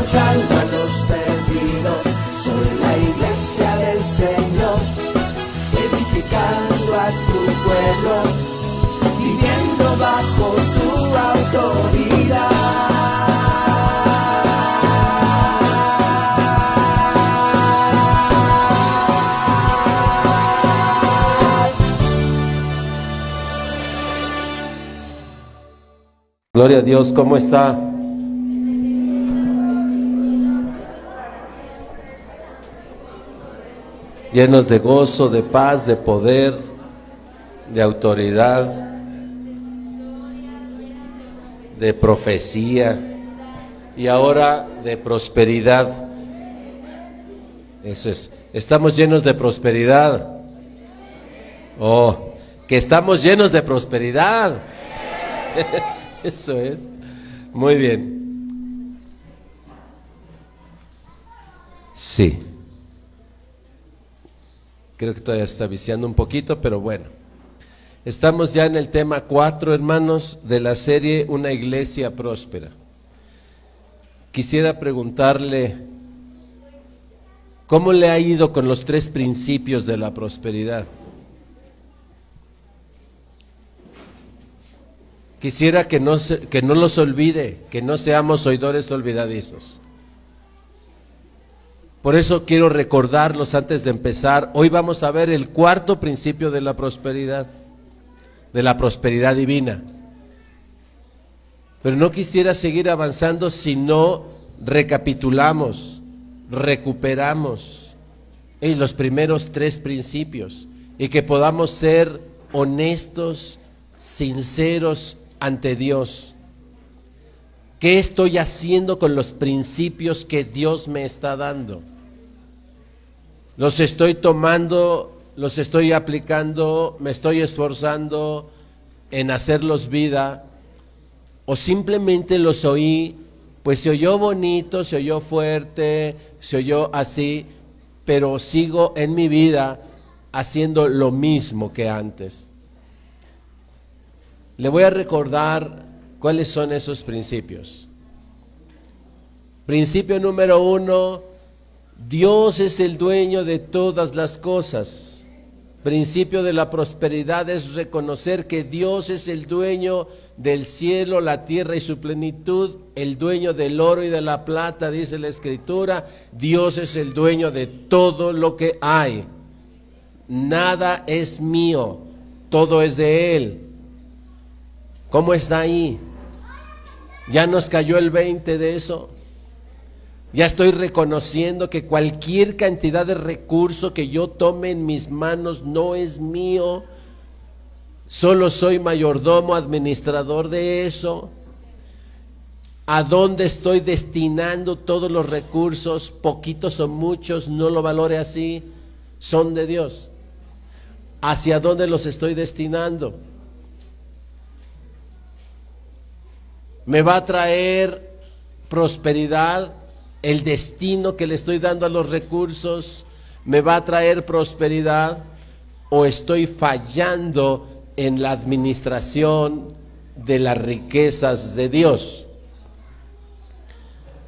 alcanzando a los perdidos. Soy la iglesia del Señor, edificando a tu pueblo, viviendo bajo tu autoridad. Gloria a Dios, ¿cómo está? Llenos de gozo, de paz, de poder, de autoridad, de profecía y ahora de prosperidad. Eso es. Estamos llenos de prosperidad. Oh, que estamos llenos de prosperidad. Eso es. Muy bien. Sí. Creo que todavía está viciando un poquito, pero bueno. Estamos ya en el tema 4, hermanos, de la serie Una iglesia próspera. Quisiera preguntarle, ¿cómo le ha ido con los tres principios de la prosperidad? Quisiera que no, que no los olvide, que no seamos oidores olvidadizos. Por eso quiero recordarlos antes de empezar. Hoy vamos a ver el cuarto principio de la prosperidad, de la prosperidad divina. Pero no quisiera seguir avanzando si no recapitulamos, recuperamos eh, los primeros tres principios y que podamos ser honestos, sinceros ante Dios. ¿Qué estoy haciendo con los principios que Dios me está dando? ¿Los estoy tomando, los estoy aplicando, me estoy esforzando en hacerlos vida? ¿O simplemente los oí, pues se oyó bonito, se oyó fuerte, se oyó así, pero sigo en mi vida haciendo lo mismo que antes? Le voy a recordar cuáles son esos principios. Principio número uno, Dios es el dueño de todas las cosas. Principio de la prosperidad es reconocer que Dios es el dueño del cielo, la tierra y su plenitud, el dueño del oro y de la plata, dice la escritura. Dios es el dueño de todo lo que hay. Nada es mío, todo es de Él. ¿Cómo está ahí? ¿Ya nos cayó el 20 de eso? Ya estoy reconociendo que cualquier cantidad de recurso que yo tome en mis manos no es mío. Solo soy mayordomo, administrador de eso. ¿A dónde estoy destinando todos los recursos? Poquitos o muchos, no lo valore así. Son de Dios. ¿Hacia dónde los estoy destinando? Me va a traer prosperidad, el destino que le estoy dando a los recursos, me va a traer prosperidad o estoy fallando en la administración de las riquezas de Dios.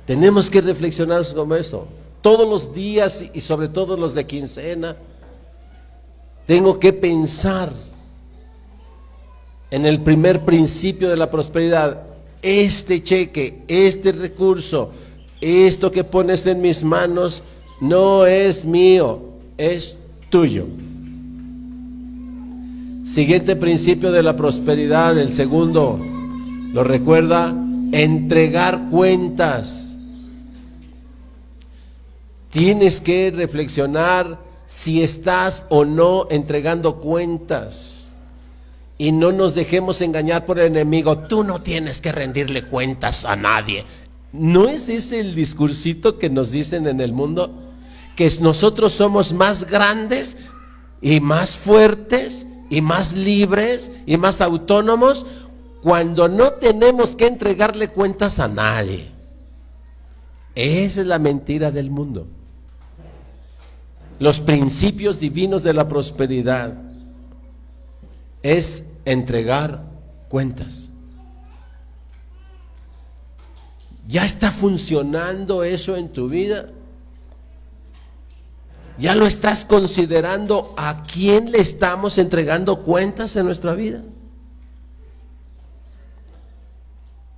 Tenemos que reflexionar sobre eso. Todos los días y sobre todo los de quincena, tengo que pensar en el primer principio de la prosperidad. Este cheque, este recurso, esto que pones en mis manos, no es mío, es tuyo. Siguiente principio de la prosperidad, el segundo, ¿lo recuerda? Entregar cuentas. Tienes que reflexionar si estás o no entregando cuentas. Y no nos dejemos engañar por el enemigo. Tú no tienes que rendirle cuentas a nadie. ¿No es ese el discursito que nos dicen en el mundo? Que nosotros somos más grandes y más fuertes y más libres y más autónomos cuando no tenemos que entregarle cuentas a nadie. Esa es la mentira del mundo. Los principios divinos de la prosperidad es entregar cuentas. ¿Ya está funcionando eso en tu vida? ¿Ya lo estás considerando a quién le estamos entregando cuentas en nuestra vida?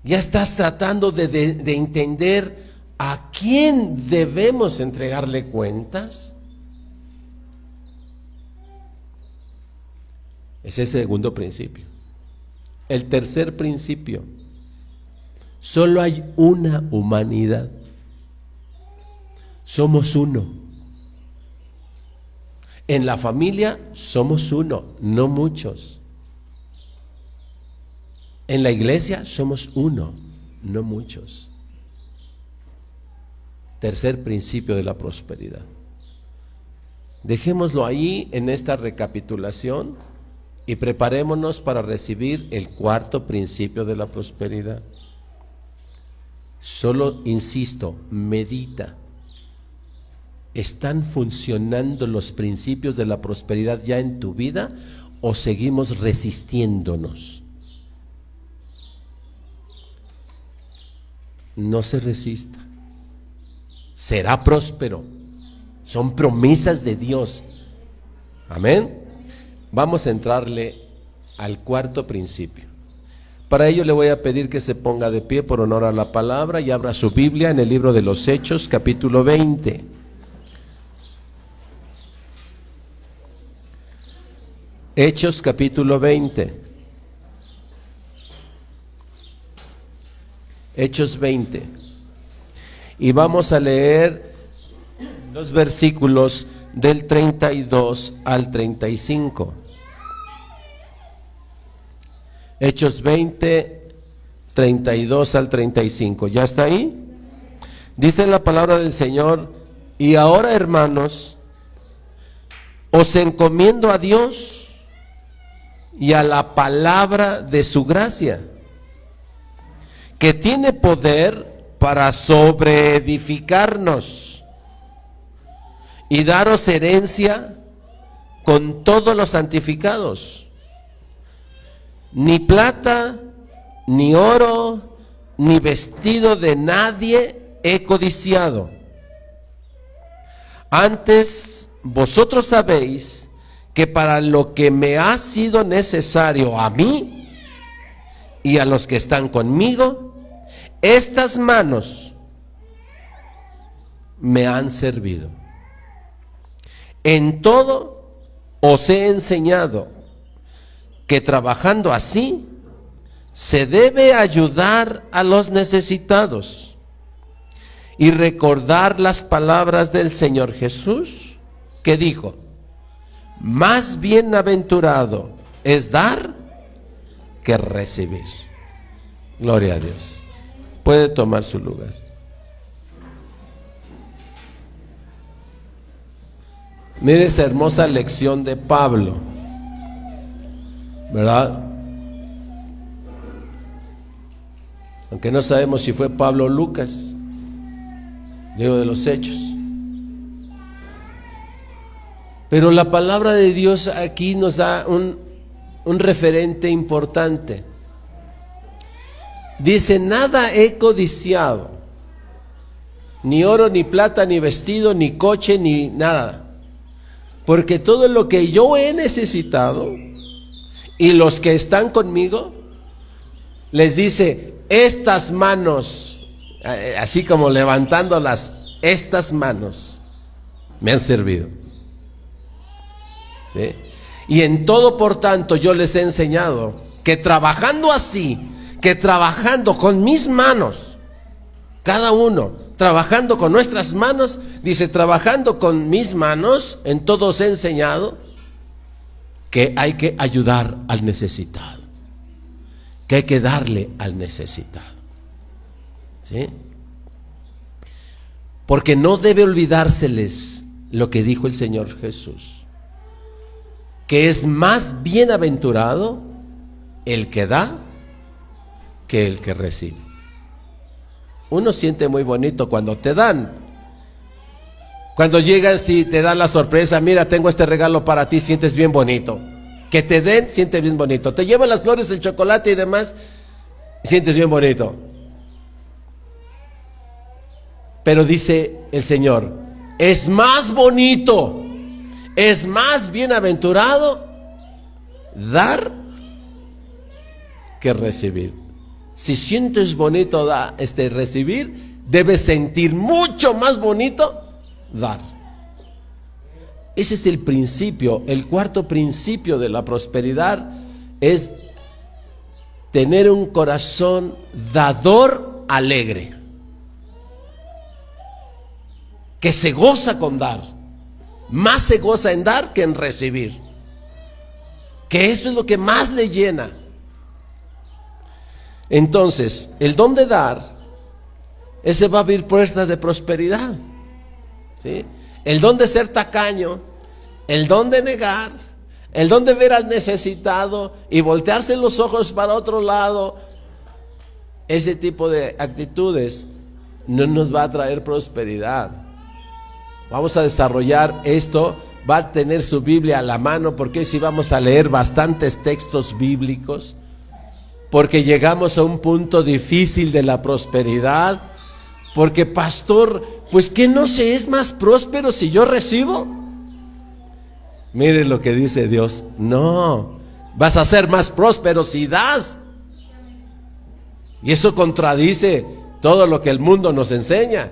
¿Ya estás tratando de, de entender a quién debemos entregarle cuentas? Ese es el segundo principio. El tercer principio Solo hay una humanidad. Somos uno. En la familia somos uno, no muchos. En la iglesia somos uno, no muchos. Tercer principio de la prosperidad. Dejémoslo ahí en esta recapitulación y preparémonos para recibir el cuarto principio de la prosperidad. Solo, insisto, medita. ¿Están funcionando los principios de la prosperidad ya en tu vida o seguimos resistiéndonos? No se resista. Será próspero. Son promesas de Dios. Amén. Vamos a entrarle al cuarto principio. Para ello le voy a pedir que se ponga de pie por honor a la palabra y abra su Biblia en el libro de los Hechos, capítulo 20. Hechos, capítulo 20. Hechos 20. Y vamos a leer los versículos del 32 al 35. Hechos 20, 32 al 35. ¿Ya está ahí? Dice la palabra del Señor, y ahora hermanos, os encomiendo a Dios y a la palabra de su gracia, que tiene poder para sobreedificarnos y daros herencia con todos los santificados ni plata, ni oro, ni vestido de nadie he codiciado. Antes vosotros sabéis que para lo que me ha sido necesario a mí y a los que están conmigo, estas manos me han servido. En todo os he enseñado que trabajando así se debe ayudar a los necesitados y recordar las palabras del Señor Jesús que dijo, más bienaventurado es dar que recibir. Gloria a Dios. Puede tomar su lugar. Mire esa hermosa lección de Pablo. ¿Verdad? Aunque no sabemos si fue Pablo o Lucas, digo de los hechos. Pero la palabra de Dios aquí nos da un, un referente importante. Dice, nada he codiciado, ni oro, ni plata, ni vestido, ni coche, ni nada. Porque todo lo que yo he necesitado, y los que están conmigo, les dice, estas manos, eh, así como levantándolas, estas manos me han servido. Y en todo, por tanto, yo les he enseñado que trabajando así, que trabajando con mis manos, cada uno, trabajando con nuestras manos, dice, trabajando con mis manos, en todo os he enseñado que hay que ayudar al necesitado, que hay que darle al necesitado. ¿Sí? Porque no debe olvidárseles lo que dijo el Señor Jesús, que es más bienaventurado el que da que el que recibe. Uno siente muy bonito cuando te dan. Cuando llegan, si te dan la sorpresa, mira, tengo este regalo para ti, sientes bien bonito. Que te den, sientes bien bonito. Te llevan las flores, el chocolate y demás, sientes bien bonito. Pero dice el Señor, es más bonito, es más bienaventurado dar que recibir. Si sientes bonito da, este, recibir, debes sentir mucho más bonito dar. Ese es el principio. El cuarto principio de la prosperidad es tener un corazón dador alegre, que se goza con dar, más se goza en dar que en recibir, que eso es lo que más le llena. Entonces, el don de dar, ese va a abrir puertas de prosperidad. ¿Sí? El don de ser tacaño, el don de negar, el don de ver al necesitado y voltearse los ojos para otro lado, ese tipo de actitudes no nos va a traer prosperidad. Vamos a desarrollar esto, va a tener su Biblia a la mano porque si vamos a leer bastantes textos bíblicos porque llegamos a un punto difícil de la prosperidad, porque pastor, pues que no se es más próspero si yo recibo. Mire lo que dice Dios, no, vas a ser más próspero si das. Y eso contradice todo lo que el mundo nos enseña.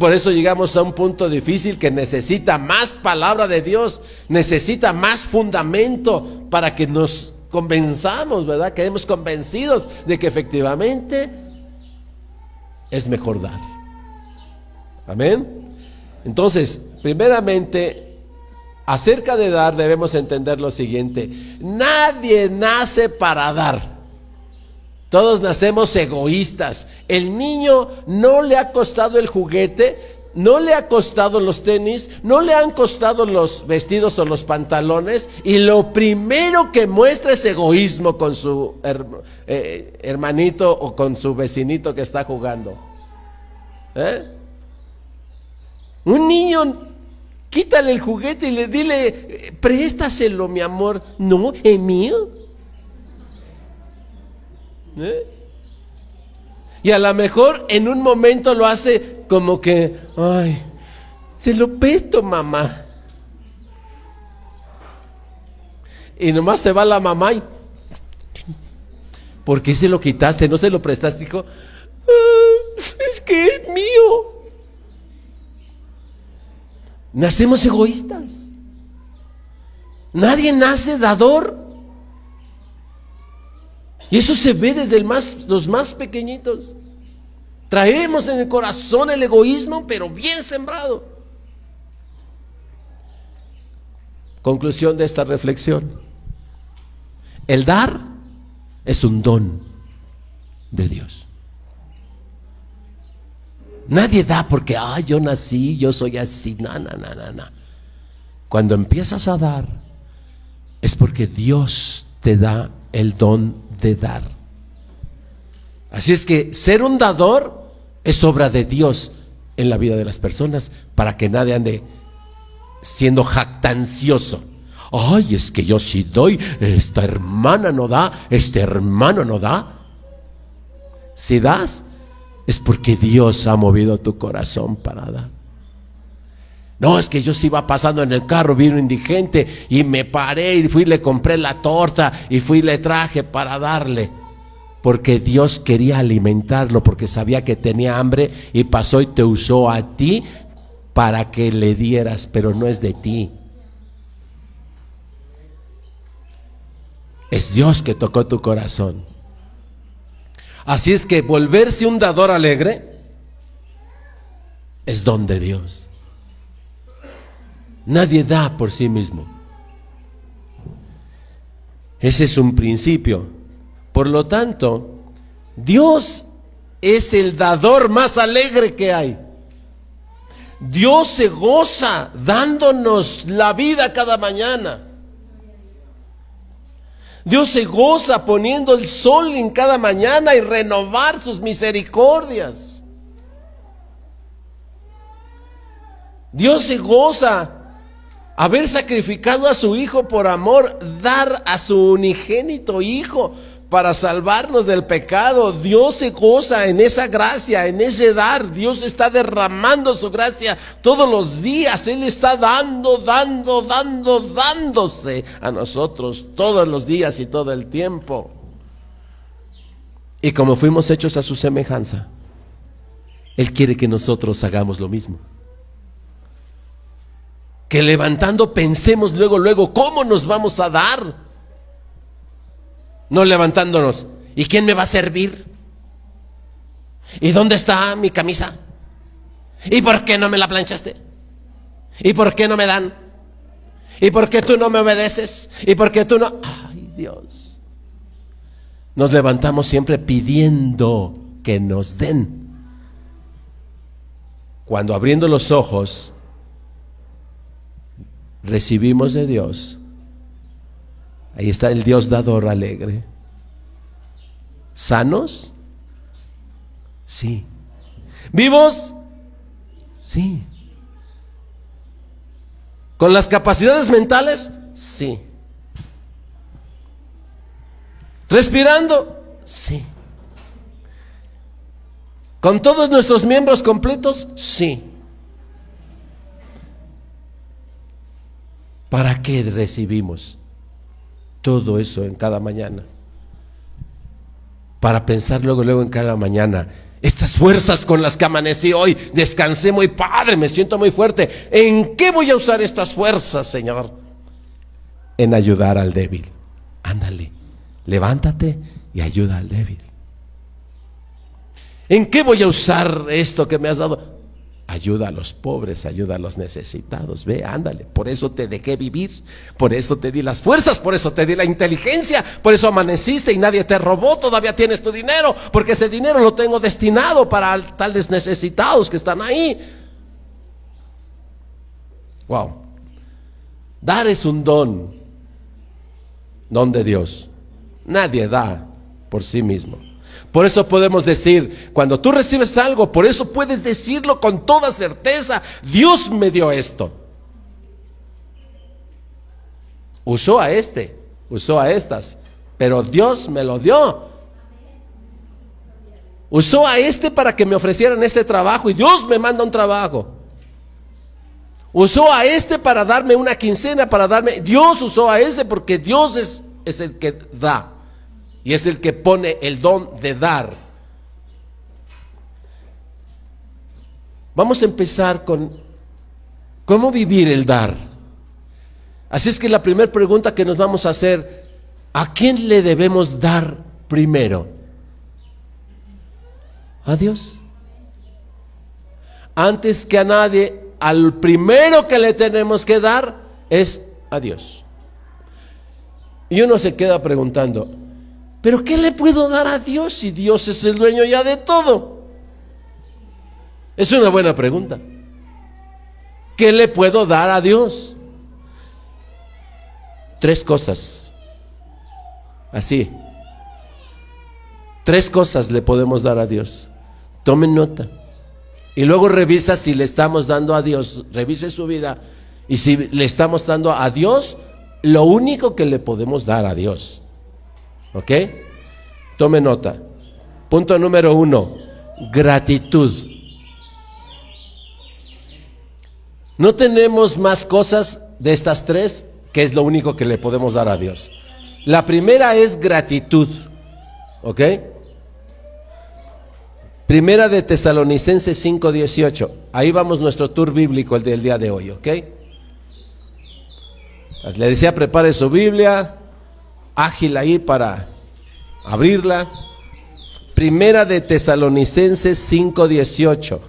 Por eso llegamos a un punto difícil que necesita más palabra de Dios, necesita más fundamento para que nos convenzamos, ¿verdad? Quedemos convencidos de que efectivamente es mejor dar. Amén. Entonces, primeramente, acerca de dar debemos entender lo siguiente. Nadie nace para dar. Todos nacemos egoístas. El niño no le ha costado el juguete, no le ha costado los tenis, no le han costado los vestidos o los pantalones y lo primero que muestra es egoísmo con su eh, hermanito o con su vecinito que está jugando. ¿Eh? Un niño, quítale el juguete y le dile, préstaselo mi amor. No, es mío. ¿Eh? Y a lo mejor en un momento lo hace como que, ay, se lo pesto, mamá. Y nomás se va la mamá y, ¿por qué se lo quitaste? ¿No se lo prestaste? Dijo, ah, es que es mío. Nacemos egoístas. Nadie nace dador. Y eso se ve desde los más pequeñitos. Traemos en el corazón el egoísmo, pero bien sembrado. Conclusión de esta reflexión. El dar es un don de Dios. Nadie da porque, ah, yo nací, yo soy así. No, no, no, no, no. Cuando empiezas a dar, es porque Dios te da el don de dar. Así es que ser un dador es obra de Dios en la vida de las personas para que nadie ande siendo jactancioso. Ay, es que yo sí doy, esta hermana no da, este hermano no da. Si das, es porque Dios ha movido tu corazón para dar. No, es que yo sí iba pasando en el carro, vino indigente y me paré y fui le compré la torta y fui le traje para darle porque Dios quería alimentarlo, porque sabía que tenía hambre y pasó y te usó a ti para que le dieras, pero no es de ti. Es Dios que tocó tu corazón. Así es que volverse un dador alegre es don de Dios. Nadie da por sí mismo. Ese es un principio. Por lo tanto, Dios es el dador más alegre que hay. Dios se goza dándonos la vida cada mañana. Dios se goza poniendo el sol en cada mañana y renovar sus misericordias. Dios se goza haber sacrificado a su Hijo por amor, dar a su unigénito Hijo para salvarnos del pecado. Dios se goza en esa gracia, en ese dar. Dios está derramando su gracia todos los días. Él está dando, dando, dando, dándose a nosotros todos los días y todo el tiempo. Y como fuimos hechos a su semejanza, Él quiere que nosotros hagamos lo mismo. Que levantando pensemos luego, luego, ¿cómo nos vamos a dar? No levantándonos. ¿Y quién me va a servir? ¿Y dónde está mi camisa? ¿Y por qué no me la planchaste? ¿Y por qué no me dan? ¿Y por qué tú no me obedeces? ¿Y por qué tú no? Ay Dios. Nos levantamos siempre pidiendo que nos den. Cuando abriendo los ojos recibimos de Dios Ahí está el Dios dador alegre. ¿Sanos? Sí. ¿Vivos? Sí. ¿Con las capacidades mentales? Sí. ¿Respirando? Sí. ¿Con todos nuestros miembros completos? Sí. ¿Para qué recibimos? Todo eso en cada mañana. Para pensar luego, luego en cada mañana, estas fuerzas con las que amanecí hoy, descansé muy padre, me siento muy fuerte. ¿En qué voy a usar estas fuerzas, Señor? En ayudar al débil. Ándale, levántate y ayuda al débil. ¿En qué voy a usar esto que me has dado? Ayuda a los pobres, ayuda a los necesitados. Ve, ándale. Por eso te dejé vivir. Por eso te di las fuerzas. Por eso te di la inteligencia. Por eso amaneciste y nadie te robó. Todavía tienes tu dinero. Porque ese dinero lo tengo destinado para tales necesitados que están ahí. Wow. Dar es un don. Don de Dios. Nadie da por sí mismo. Por eso podemos decir, cuando tú recibes algo, por eso puedes decirlo con toda certeza, Dios me dio esto. Usó a este, usó a estas, pero Dios me lo dio. Usó a este para que me ofrecieran este trabajo y Dios me manda un trabajo. Usó a este para darme una quincena, para darme... Dios usó a ese porque Dios es, es el que da y es el que pone el don de dar. Vamos a empezar con cómo vivir el dar. Así es que la primera pregunta que nos vamos a hacer, ¿a quién le debemos dar primero? A Dios. Antes que a nadie, al primero que le tenemos que dar es a Dios. Y uno se queda preguntando, pero ¿qué le puedo dar a Dios si Dios es el dueño ya de todo? Es una buena pregunta. ¿Qué le puedo dar a Dios? Tres cosas. Así. Tres cosas le podemos dar a Dios. Tomen nota. Y luego revisa si le estamos dando a Dios. Revise su vida. Y si le estamos dando a Dios lo único que le podemos dar a Dios. ¿Ok? Tome nota. Punto número uno, gratitud. No tenemos más cosas de estas tres que es lo único que le podemos dar a Dios. La primera es gratitud. ¿Ok? Primera de Tesalonicenses 5:18. Ahí vamos nuestro tour bíblico el del día de hoy, ¿ok? Le decía, prepare su Biblia, ágil ahí para abrirla. Primera de Tesalonicenses 5:18.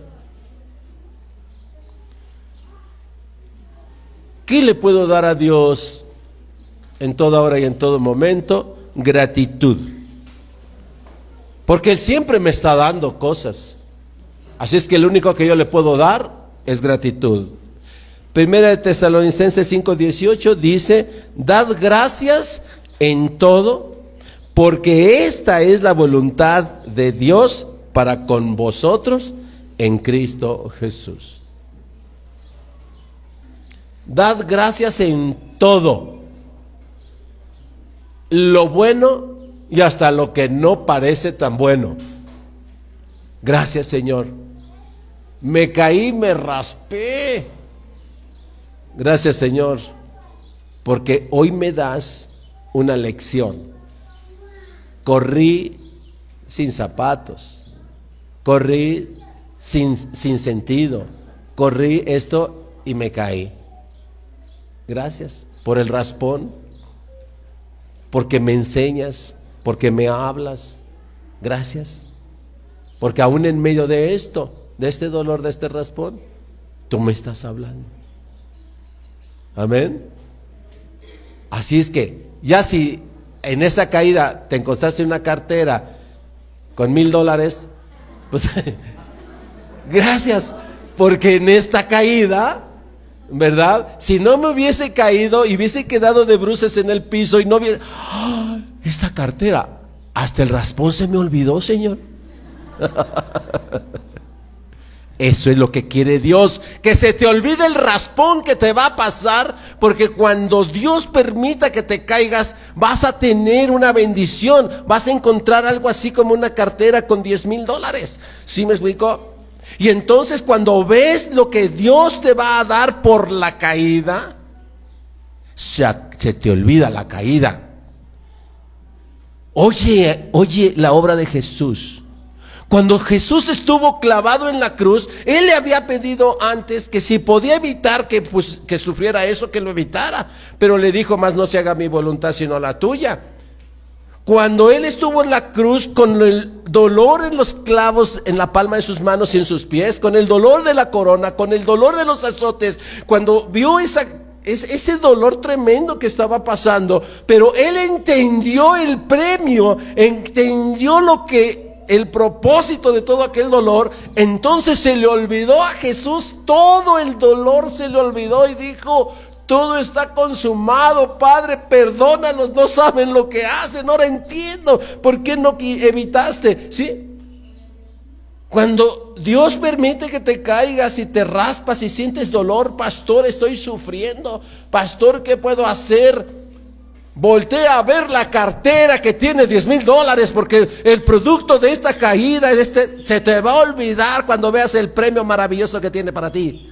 ¿Qué le puedo dar a Dios en toda hora y en todo momento, gratitud. Porque Él siempre me está dando cosas. Así es que lo único que yo le puedo dar es gratitud. Primera de Tesalonicenses 5:18 dice, dad gracias en todo, porque esta es la voluntad de Dios para con vosotros en Cristo Jesús. Dad gracias en todo, lo bueno y hasta lo que no parece tan bueno. Gracias Señor. Me caí, me raspé. Gracias Señor, porque hoy me das una lección. Corrí sin zapatos, corrí sin, sin sentido, corrí esto y me caí. Gracias por el raspón, porque me enseñas, porque me hablas. Gracias. Porque aún en medio de esto, de este dolor, de este raspón, tú me estás hablando. Amén. Así es que, ya si en esa caída te encontraste una cartera con mil dólares, pues gracias, porque en esta caída, ¿verdad? Si no me hubiese caído y hubiese quedado de bruces en el piso y no hubiera, ¡Ah! esta cartera, hasta el raspón se me olvidó, Señor. Eso es lo que quiere Dios, que se te olvide el raspón que te va a pasar, porque cuando Dios permita que te caigas, vas a tener una bendición, vas a encontrar algo así como una cartera con 10 mil dólares. ¿Sí me explico? Y entonces cuando ves lo que Dios te va a dar por la caída, se, se te olvida la caída. Oye, oye la obra de Jesús. Cuando Jesús estuvo clavado en la cruz, Él le había pedido antes que si podía evitar que, pues, que sufriera eso, que lo evitara. Pero le dijo, más no se haga mi voluntad sino la tuya. Cuando Él estuvo en la cruz con el dolor en los clavos en la palma de sus manos y en sus pies, con el dolor de la corona, con el dolor de los azotes, cuando vio esa ese dolor tremendo que estaba pasando, pero él entendió el premio, entendió lo que el propósito de todo aquel dolor, entonces se le olvidó a Jesús, todo el dolor se le olvidó y dijo, todo está consumado, Padre, perdónanos, no saben lo que hacen, ahora entiendo por qué no evitaste, ¿sí? Cuando Dios permite que te caigas y te raspas y sientes dolor, pastor, estoy sufriendo, pastor, ¿qué puedo hacer? Voltea a ver la cartera que tiene 10 mil dólares porque el producto de esta caída este, se te va a olvidar cuando veas el premio maravilloso que tiene para ti.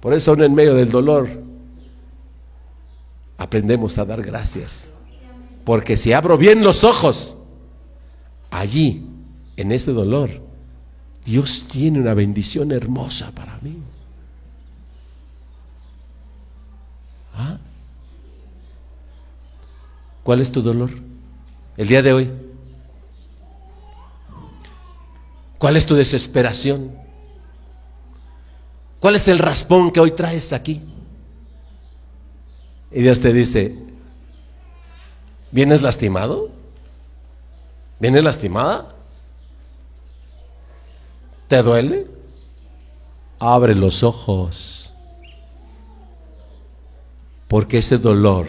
Por eso en medio del dolor aprendemos a dar gracias. Porque si abro bien los ojos, allí, en ese dolor, Dios tiene una bendición hermosa para mí. ¿Ah? ¿Cuál es tu dolor el día de hoy? ¿Cuál es tu desesperación? ¿Cuál es el raspón que hoy traes aquí? Y Dios te dice, ¿vienes lastimado? ¿Vienes lastimada? ¿Te duele? Abre los ojos porque ese dolor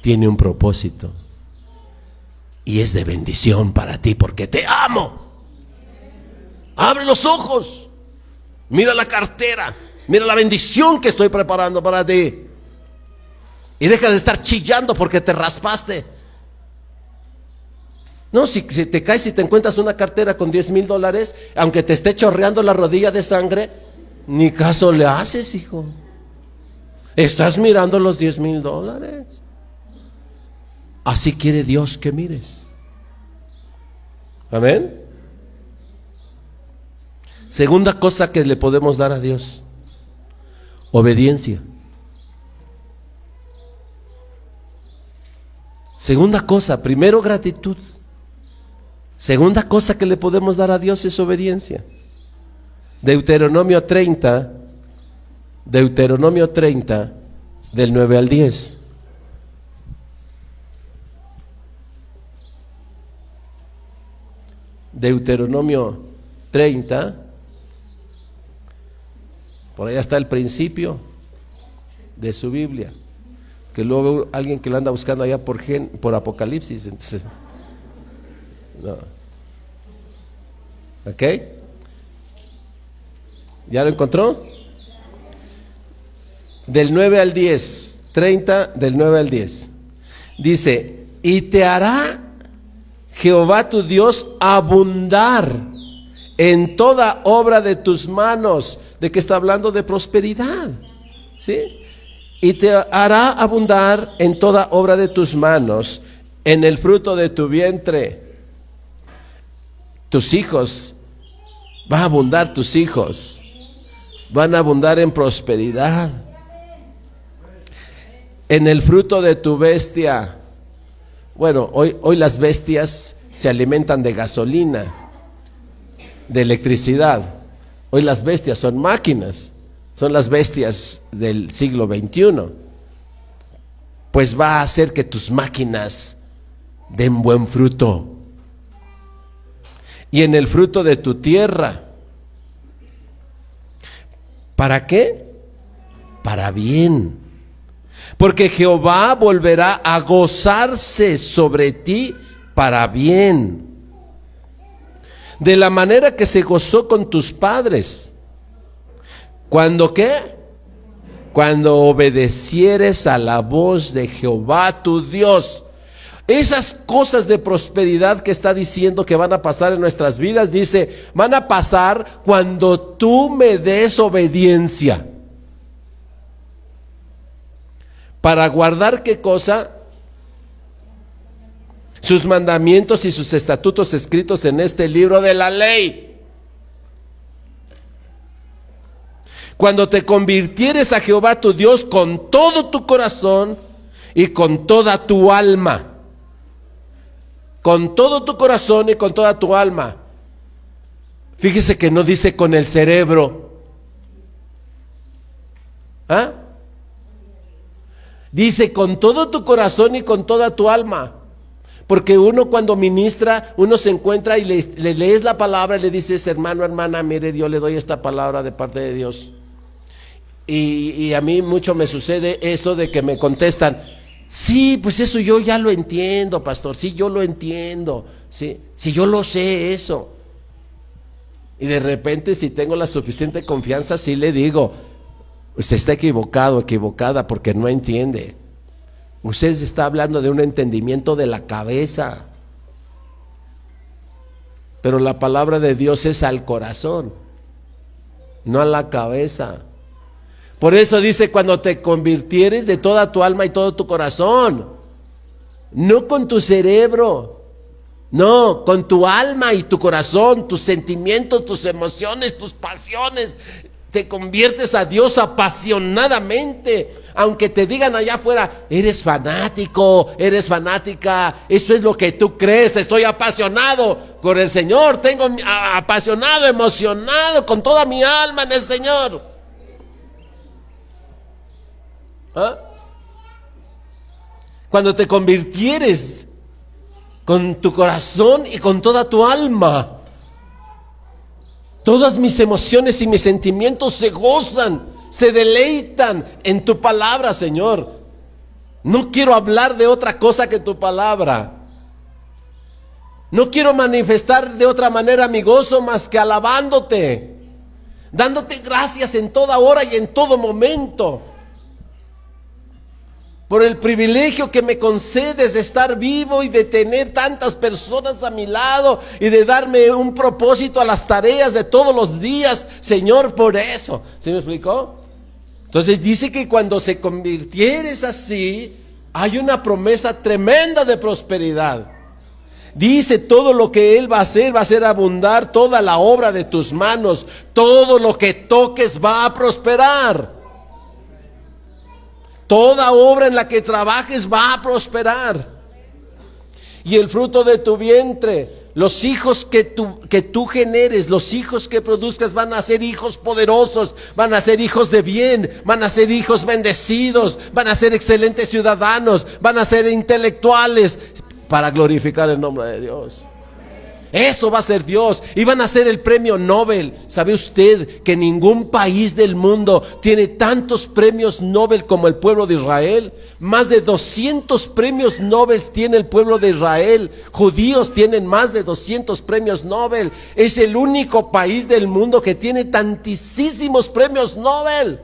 tiene un propósito y es de bendición para ti porque te amo. Abre los ojos, mira la cartera, mira la bendición que estoy preparando para ti. Y deja de estar chillando porque te raspaste. No, si, te caes y te encuentras una cartera con 10 mil dólares, aunque te esté chorreando la rodilla de sangre, ni caso le haces, hijo. Estás mirando los 10 mil dólares. Así quiere Dios que mires. Amén. Segunda cosa que le podemos dar a Dios. Obediencia. Segunda cosa, primero gratitud. Segunda cosa que le podemos dar a Dios es obediencia. Deuteronomio 30, Deuteronomio 30, del 9 al 10. Deuteronomio 30, por allá está el principio de su Biblia, que luego alguien que lo anda buscando allá por, gen, Apocalipsis. No. ¿Ok? ¿Ya lo encontró? Del 9 al 10, 30 del 9 al 10. Dice, y te hará Jehová tu Dios abundar en toda obra de tus manos. ¿De qué está hablando? De prosperidad. ¿Sí? Y te hará abundar en toda obra de tus manos, en el fruto de tu vientre. Tus hijos, va a abundar tus hijos, van a abundar en prosperidad. En el fruto de tu bestia. Bueno, hoy, hoy las bestias se alimentan de gasolina, de electricidad. Hoy las bestias son máquinas, son las bestias del siglo XXI. Pues va a hacer que tus máquinas den buen fruto. Y en el fruto de tu tierra. ¿Para qué? Para bien. Porque Jehová volverá a gozarse sobre ti para bien. De la manera que se gozó con tus padres. ¿Cuándo qué? Cuando obedecieres a la voz de Jehová tu Dios. Esas cosas de prosperidad que está diciendo que van a pasar en nuestras vidas, dice, van a pasar cuando tú me des obediencia. Para guardar qué cosa? Sus mandamientos y sus estatutos escritos en este libro de la ley. Cuando te convirtieres a Jehová tu Dios con todo tu corazón y con toda tu alma. Con todo tu corazón y con toda tu alma. Fíjese que no dice con el cerebro. ¿Ah? Dice con todo tu corazón y con toda tu alma. Porque uno cuando ministra, uno se encuentra y le, le, lees la palabra y le dices, hermano, hermana, mire, yo le doy esta palabra de parte de Dios. Y, a mí mucho me sucede eso de que me contestan, sí, pues eso yo ya lo entiendo, pastor, sí, yo lo entiendo, sí, sí, yo lo sé eso. Y de repente si tengo la suficiente confianza, sí le digo, usted está equivocado, equivocada, porque no entiende. Usted está hablando de un entendimiento de la cabeza. Pero la palabra de Dios es al corazón, no a la cabeza. Por eso dice, cuando te convirtieres de toda tu alma y todo tu corazón, no con tu cerebro, no, con tu alma y tu corazón, tus sentimientos, tus emociones, tus pasiones, te conviertes a Dios apasionadamente. Aunque te digan allá afuera, eres fanático, eres fanática, eso es lo que tú crees, estoy apasionado con el Señor, tengo apasionado, emocionado con toda mi alma en el Señor. ¿Ah? Cuando te convirtieres con tu corazón y con toda tu alma. Todas mis emociones y mis sentimientos se gozan, se deleitan en tu palabra, Señor. No quiero hablar de otra cosa que tu palabra. No quiero manifestar de otra manera mi gozo más que alabándote, dándote gracias en toda hora y en todo momento por el privilegio que me concedes de estar vivo y de tener tantas personas a mi lado y de darme un propósito a las tareas de todos los días, Señor, por eso. ¿Se me explicó? Entonces dice que cuando se convirtieres así, hay una promesa tremenda de prosperidad. Dice, todo lo que Él va a hacer va a hacer abundar toda la obra de tus manos. Todo lo que toques va a prosperar. Toda obra en la que trabajes va a prosperar. Y el fruto de tu vientre Los hijos que tú, que tú generes, los hijos que produzcas van a ser hijos poderosos, van a ser hijos de bien, van a ser hijos bendecidos, van a ser excelentes ciudadanos, van a ser intelectuales para glorificar el nombre de Dios. Eso va a ser Dios. Y van a ser el premio Nobel. ¿Sabe usted que ningún país del mundo tiene tantos premios Nobel como el pueblo de Israel? Más de 200 premios Nobel tiene el pueblo de Israel. Judíos tienen más de 200 premios Nobel. Es el único país del mundo que tiene tantísimos premios Nobel.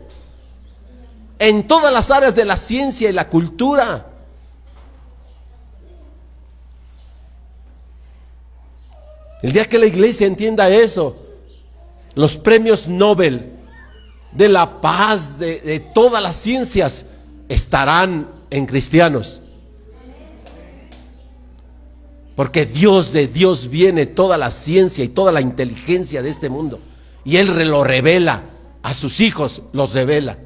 En todas las áreas de la ciencia y la cultura. El día que la iglesia entienda eso, los premios Nobel de la paz, de, todas las ciencias, estarán en cristianos. Porque Dios de Dios viene toda la ciencia y toda la inteligencia de este mundo. Y Él lo revela, a sus hijos los revela.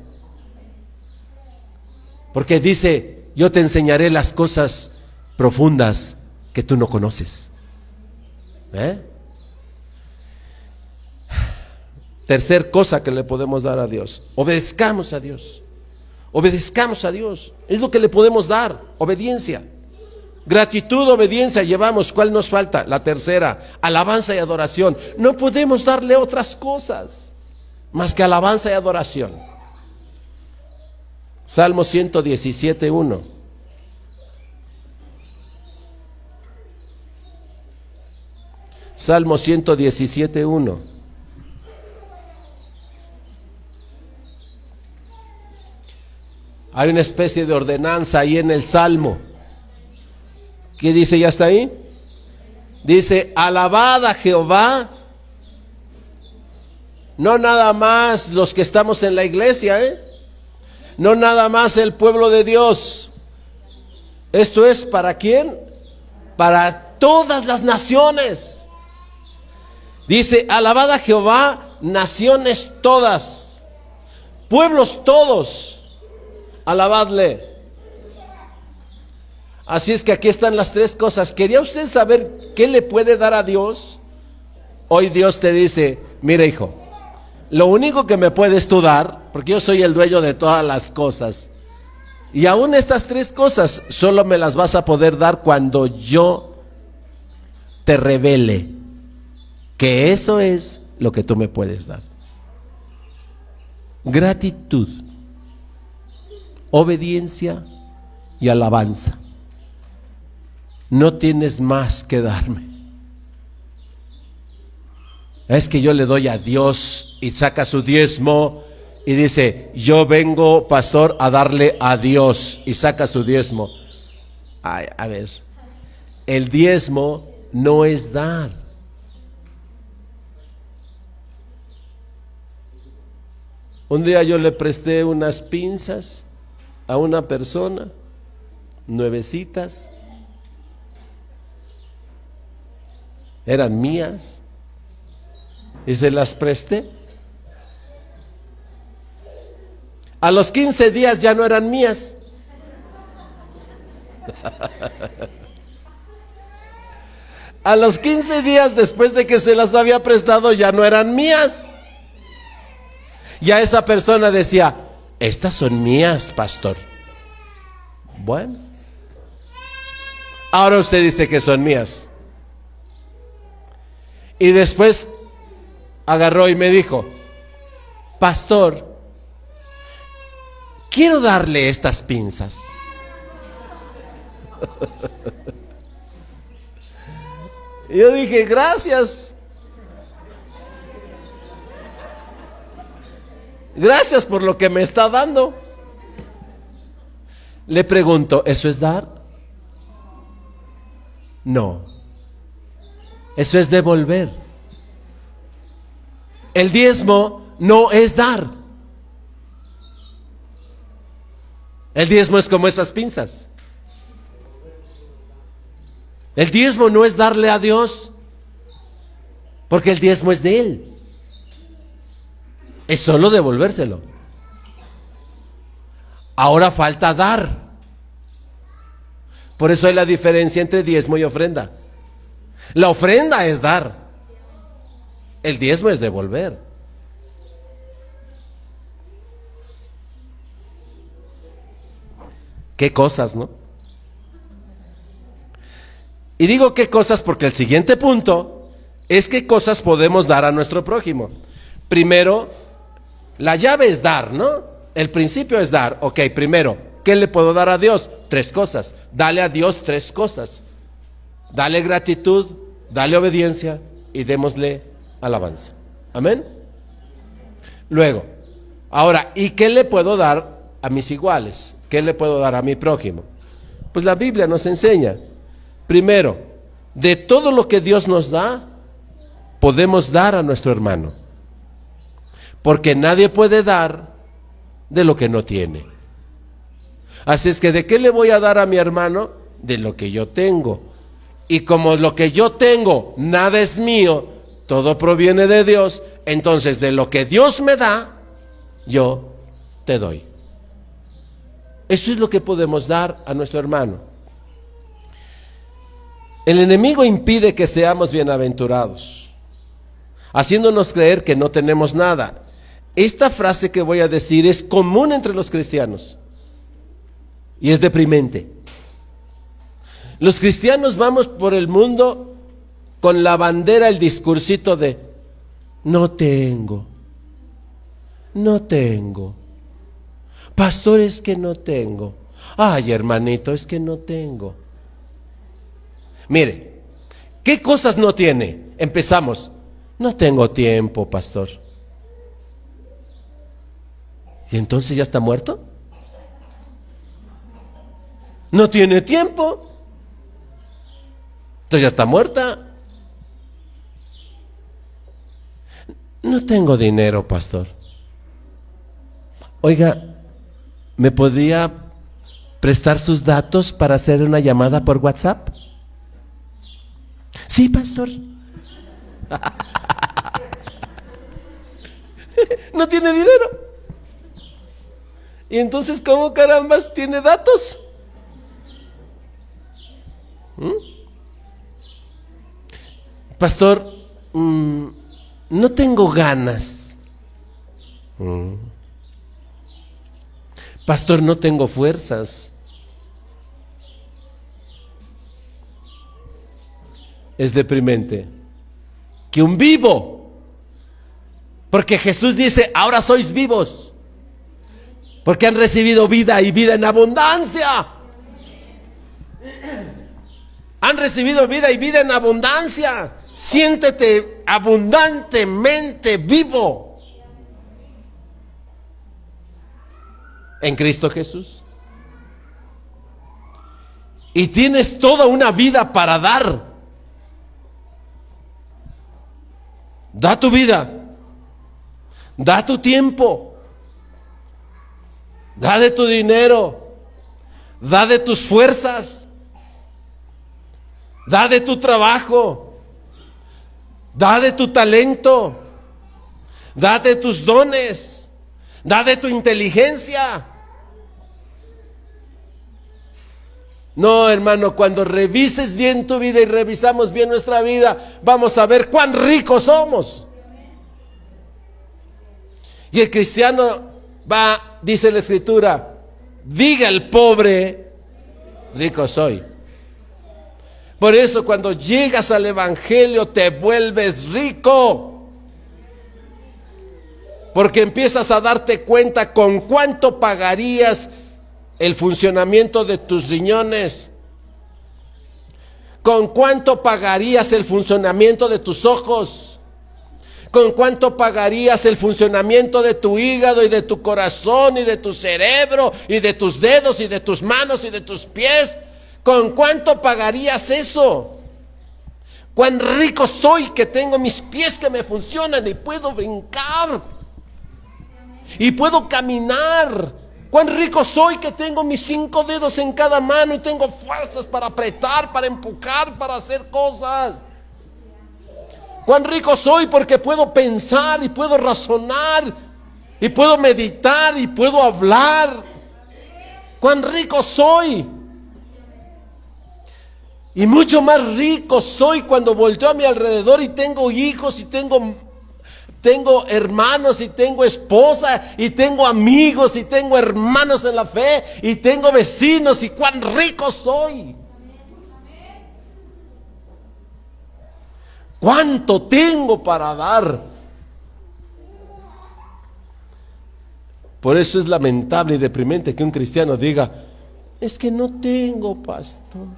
Porque dice, yo te enseñaré las cosas profundas que tú no conoces. ¿Eh? Tercer cosa que le podemos dar a Dios, obedezcamos a Dios. Obedezcamos a Dios. Es lo que le podemos dar, obediencia. Gratitud, obediencia, llevamos. ¿Cuál nos falta? La tercera, alabanza y adoración. No podemos darle otras cosas más que alabanza y adoración. Salmo 117, 1. Salmo 117.1. Hay una especie de ordenanza ahí en el Salmo. ¿Qué dice? ¿Ya está ahí? Dice, alabad a Jehová. No nada más los que estamos en la iglesia, ¿eh? No nada más el pueblo de Dios. Esto es para quién? Para todas las naciones. Dice, alabad a Jehová, naciones todas, pueblos todos, alabadle. Así es que aquí están las tres cosas. ¿Quería usted saber qué le puede dar a Dios? Hoy Dios te dice, mira hijo, lo único que me puedes tú dar, porque yo soy el dueño de todas las cosas, y aún estas tres cosas solo me las vas a poder dar cuando yo te revele que eso es lo que tú me puedes dar. Gratitud, obediencia y alabanza. No tienes más que darme. Es que yo le doy a Dios y saca su diezmo y dice, yo vengo, pastor, a darle a Dios y saca su diezmo. Ay, a ver, el diezmo no es dar. Un día yo le presté unas pinzas a una persona, nuevecitas, eran mías, y se las presté. A los 15 días ya no eran mías. A los 15 días después de que se las había prestado ya no eran mías. Ya esa persona decía, estas son mías, pastor. Bueno. Ahora usted dice que son mías. Y después agarró y me dijo, pastor, quiero darle estas pinzas. yo dije, gracias. Gracias por lo que me está dando. Le pregunto, ¿eso es dar? No. Eso es devolver. El diezmo no es dar. El diezmo es como esas pinzas. El diezmo no es darle a Dios, porque el diezmo es de Él. Es solo devolvérselo. Ahora falta dar. Por eso hay la diferencia entre diezmo y ofrenda. La ofrenda es dar. El diezmo es devolver. Qué cosas, ¿no? Y digo qué cosas porque el siguiente punto es qué cosas podemos dar a nuestro prójimo. Primero, la llave es dar, ¿no? El principio es dar. Ok, primero, ¿qué le puedo dar a Dios? Tres cosas. Dale a Dios tres cosas. Dale gratitud, dale obediencia y démosle alabanza. Amén. Luego, ahora, ¿y qué le puedo dar a mis iguales? ¿Qué le puedo dar a mi prójimo? Pues la Biblia nos enseña. Primero, de todo lo que Dios nos da, podemos dar a nuestro hermano. Porque nadie puede dar de lo que no tiene. Así es que, ¿de qué le voy a dar a mi hermano? De lo que yo tengo. Y como lo que yo tengo, nada es mío, todo proviene de Dios, entonces de lo que Dios me da, yo te doy. Eso es lo que podemos dar a nuestro hermano. El enemigo impide que seamos bienaventurados, haciéndonos creer que no tenemos nada. Esta frase que voy a decir es común entre los cristianos y es deprimente. Los cristianos vamos por el mundo con la bandera, el discursito de no tengo, no tengo. Pastor, es que no tengo. Ay, hermanito, es que no tengo. Mire, ¿qué cosas no tiene? Empezamos. No tengo tiempo, pastor. ¿Y entonces ya está muerto? No tiene tiempo. Entonces ya está muerta. No tengo dinero, pastor. Oiga, ¿Me podría prestar sus datos para hacer una llamada por WhatsApp? Sí, pastor. no tiene dinero. ¿Y entonces cómo carambas tiene datos? ¿Mm? Pastor, mm, no tengo ganas. ¿Mm? Pastor, no tengo fuerzas. Es deprimente. Que un vivo. Porque Jesús dice, ahora sois vivos. Porque han recibido vida y vida en abundancia. Han recibido vida y vida en abundancia. Siéntete abundantemente vivo. en Cristo Jesús. Y tienes toda una vida para dar. Da tu vida. Da tu tiempo. Da de tu dinero. Da de tus fuerzas. Da de tu trabajo. Da de tu talento. Da de tus dones. Da de tu inteligencia. No, hermano, cuando revises bien tu vida y revisamos bien nuestra vida, vamos a ver cuán ricos somos. Y el cristiano va, dice la escritura, diga el pobre, rico soy. Por eso cuando llegas al Evangelio te vuelves rico. Porque empiezas a darte cuenta con cuánto pagarías el funcionamiento de tus riñones. ¿Con cuánto pagarías el funcionamiento de tus ojos? ¿Con cuánto pagarías el funcionamiento de tu hígado y de tu corazón y de tu cerebro y de tus dedos y de tus manos y de tus pies? ¿Con cuánto pagarías eso? Cuán rico soy que tengo mis pies que me funcionan y puedo brincar y puedo caminar. Cuán rico soy que tengo mis cinco dedos en cada mano y tengo fuerzas para apretar, para empujar, para hacer cosas. Cuán rico soy porque puedo pensar y puedo razonar y puedo meditar y puedo hablar. Cuán rico soy. Y mucho más rico soy cuando volteo a mi alrededor y tengo hijos y tengo, tengo hermanos y tengo esposa y tengo amigos y tengo hermanos en la fe y tengo vecinos y cuán rico soy. ¿Cuánto tengo para dar? Por eso es lamentable y deprimente que un cristiano diga, es que no tengo pastor.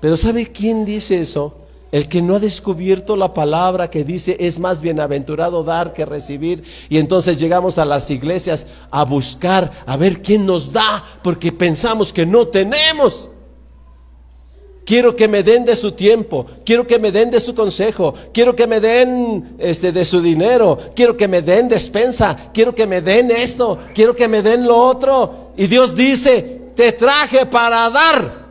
Pero ¿sabe quién dice eso? El que no ha descubierto la palabra que dice es más bienaventurado dar que recibir. Y entonces llegamos a las iglesias a buscar, a ver quién nos da, porque pensamos que no tenemos. Quiero que me den de su tiempo, quiero que me den de su consejo, quiero que me den este de su dinero, quiero que me den despensa, quiero que me den esto, quiero que me den lo otro. Y Dios dice, te traje para dar.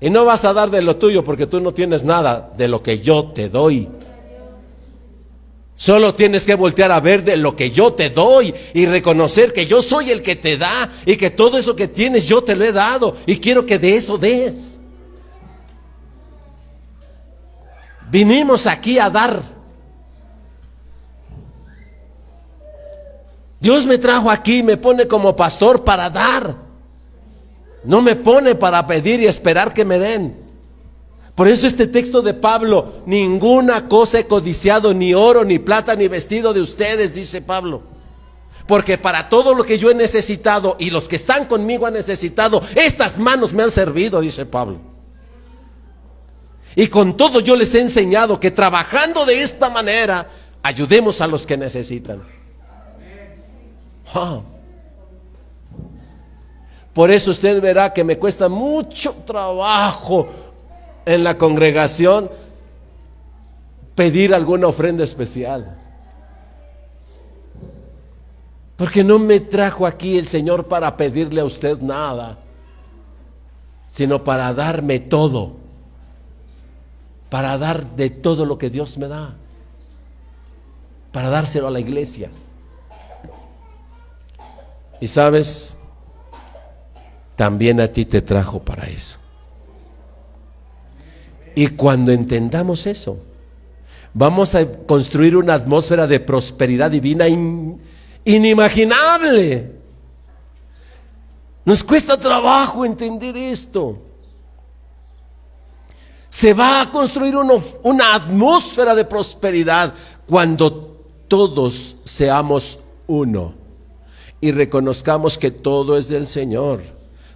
Y no vas a dar de lo tuyo porque tú no tienes nada de lo que yo te doy. Solo tienes que voltear a ver de lo que yo te doy y reconocer que yo soy el que te da y que todo eso que tienes yo te lo he dado y quiero que de eso des. Vinimos aquí a dar. Dios me trajo aquí, me pone como pastor para dar. No me pone para pedir y esperar que me den. Por eso este texto de Pablo, ninguna cosa he codiciado, ni oro, ni plata, ni vestido de ustedes, dice Pablo. Porque para todo lo que yo he necesitado y los que están conmigo han necesitado, estas manos me han servido, dice Pablo. Y con todo yo les he enseñado que trabajando de esta manera, ayudemos a los que necesitan. Por eso usted verá que me cuesta mucho trabajo en la congregación pedir alguna ofrenda especial. Porque no me trajo aquí el Señor para pedirle a usted nada, sino para darme todo, para dar de todo lo que Dios me da, para dárselo a la iglesia. Y sabes, también a ti te trajo para eso. Y cuando entendamos eso, vamos a construir una atmósfera de prosperidad divina inimaginable. Nos cuesta trabajo entender esto. Se va a construir una atmósfera de prosperidad cuando todos seamos uno y reconozcamos que todo es del Señor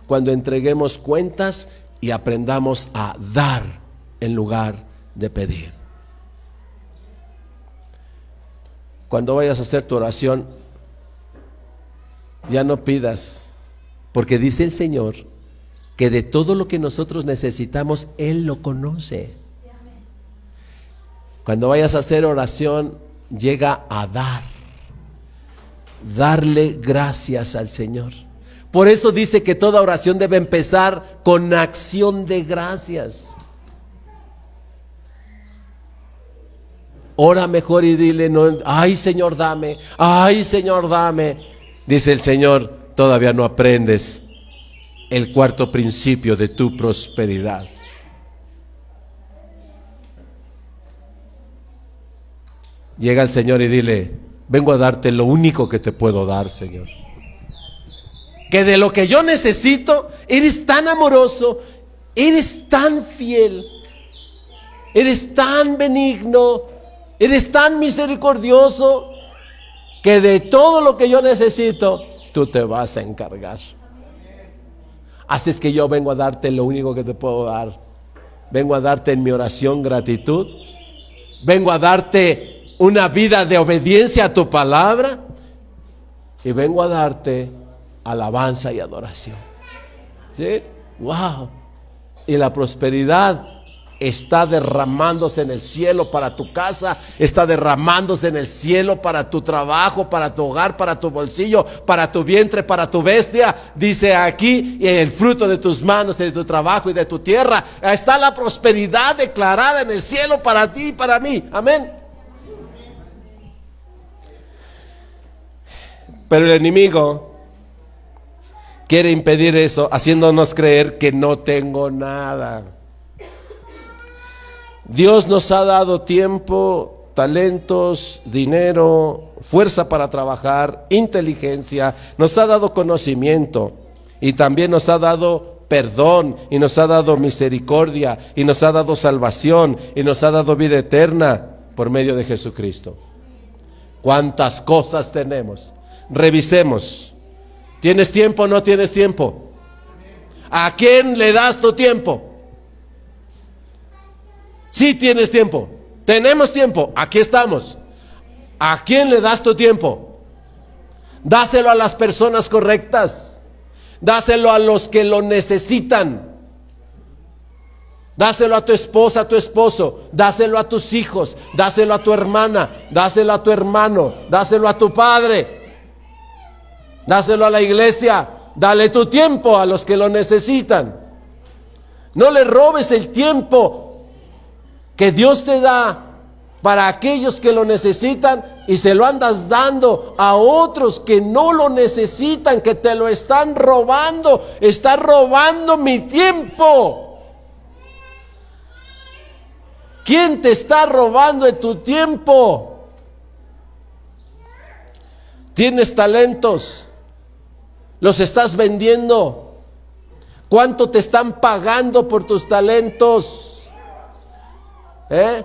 cuando entreguemos cuentas y aprendamos a dar en lugar de pedir. Cuando vayas a hacer tu oración, ya no pidas, porque dice el Señor que de todo lo que nosotros necesitamos, Él lo conoce. Cuando vayas a hacer oración, llega a dar, darle gracias al Señor. Por eso dice que toda oración debe empezar con acción de gracias. Ora mejor y dile, no, ay Señor, dame, ay Señor, dame. Dice el Señor, todavía no aprendes el cuarto principio de tu prosperidad. Llega el Señor y dile, vengo a darte lo único que te puedo dar, Señor que de lo que yo necesito, eres tan amoroso, eres tan fiel, eres tan benigno, eres tan misericordioso, que de todo lo que yo necesito, tú te vas a encargar. Así es que yo vengo a darte lo único que te puedo dar. Vengo a darte en mi oración gratitud. Vengo a darte una vida de obediencia a tu palabra. Y vengo a darte alabanza y adoración. ¡Wow! Y la prosperidad está derramándose en el cielo para tu casa, está derramándose en el cielo para tu trabajo, para tu hogar, para tu bolsillo, para tu vientre, para tu bestia. Dice aquí, y el fruto de tus manos, de tu trabajo y de tu tierra, está la prosperidad declarada en el cielo para ti y para mí. Amén. Pero el enemigo quiere impedir eso, haciéndonos creer que no tengo nada. Dios nos ha dado tiempo, talentos, dinero, fuerza para trabajar, inteligencia, nos ha dado conocimiento y también nos ha dado perdón y nos ha dado misericordia y nos ha dado salvación y nos ha dado vida eterna por medio de Jesucristo. ¿Cuántas cosas tenemos? Revisemos. ¿Tienes tiempo o no tienes tiempo? ¿A quién le das tu tiempo? Sí tienes tiempo. Tenemos tiempo. Aquí estamos. ¿A quién le das tu tiempo? Dáselo a las personas correctas. Dáselo a los que lo necesitan. Dáselo a tu esposa, a tu esposo, dáselo a tus hijos, dáselo a tu hermana, dáselo a tu hermano, dáselo a tu padre, dáselo a la iglesia, dale tu tiempo a los que lo necesitan. No le robes el tiempo que Dios te da para aquellos que lo necesitan y se lo andas dando a otros que no lo necesitan, que te lo están robando. Está robando mi tiempo. ¿Quién te está robando de tu tiempo? Tienes talentos, los estás vendiendo. ¿Cuánto te están pagando por tus talentos? ¿Eh?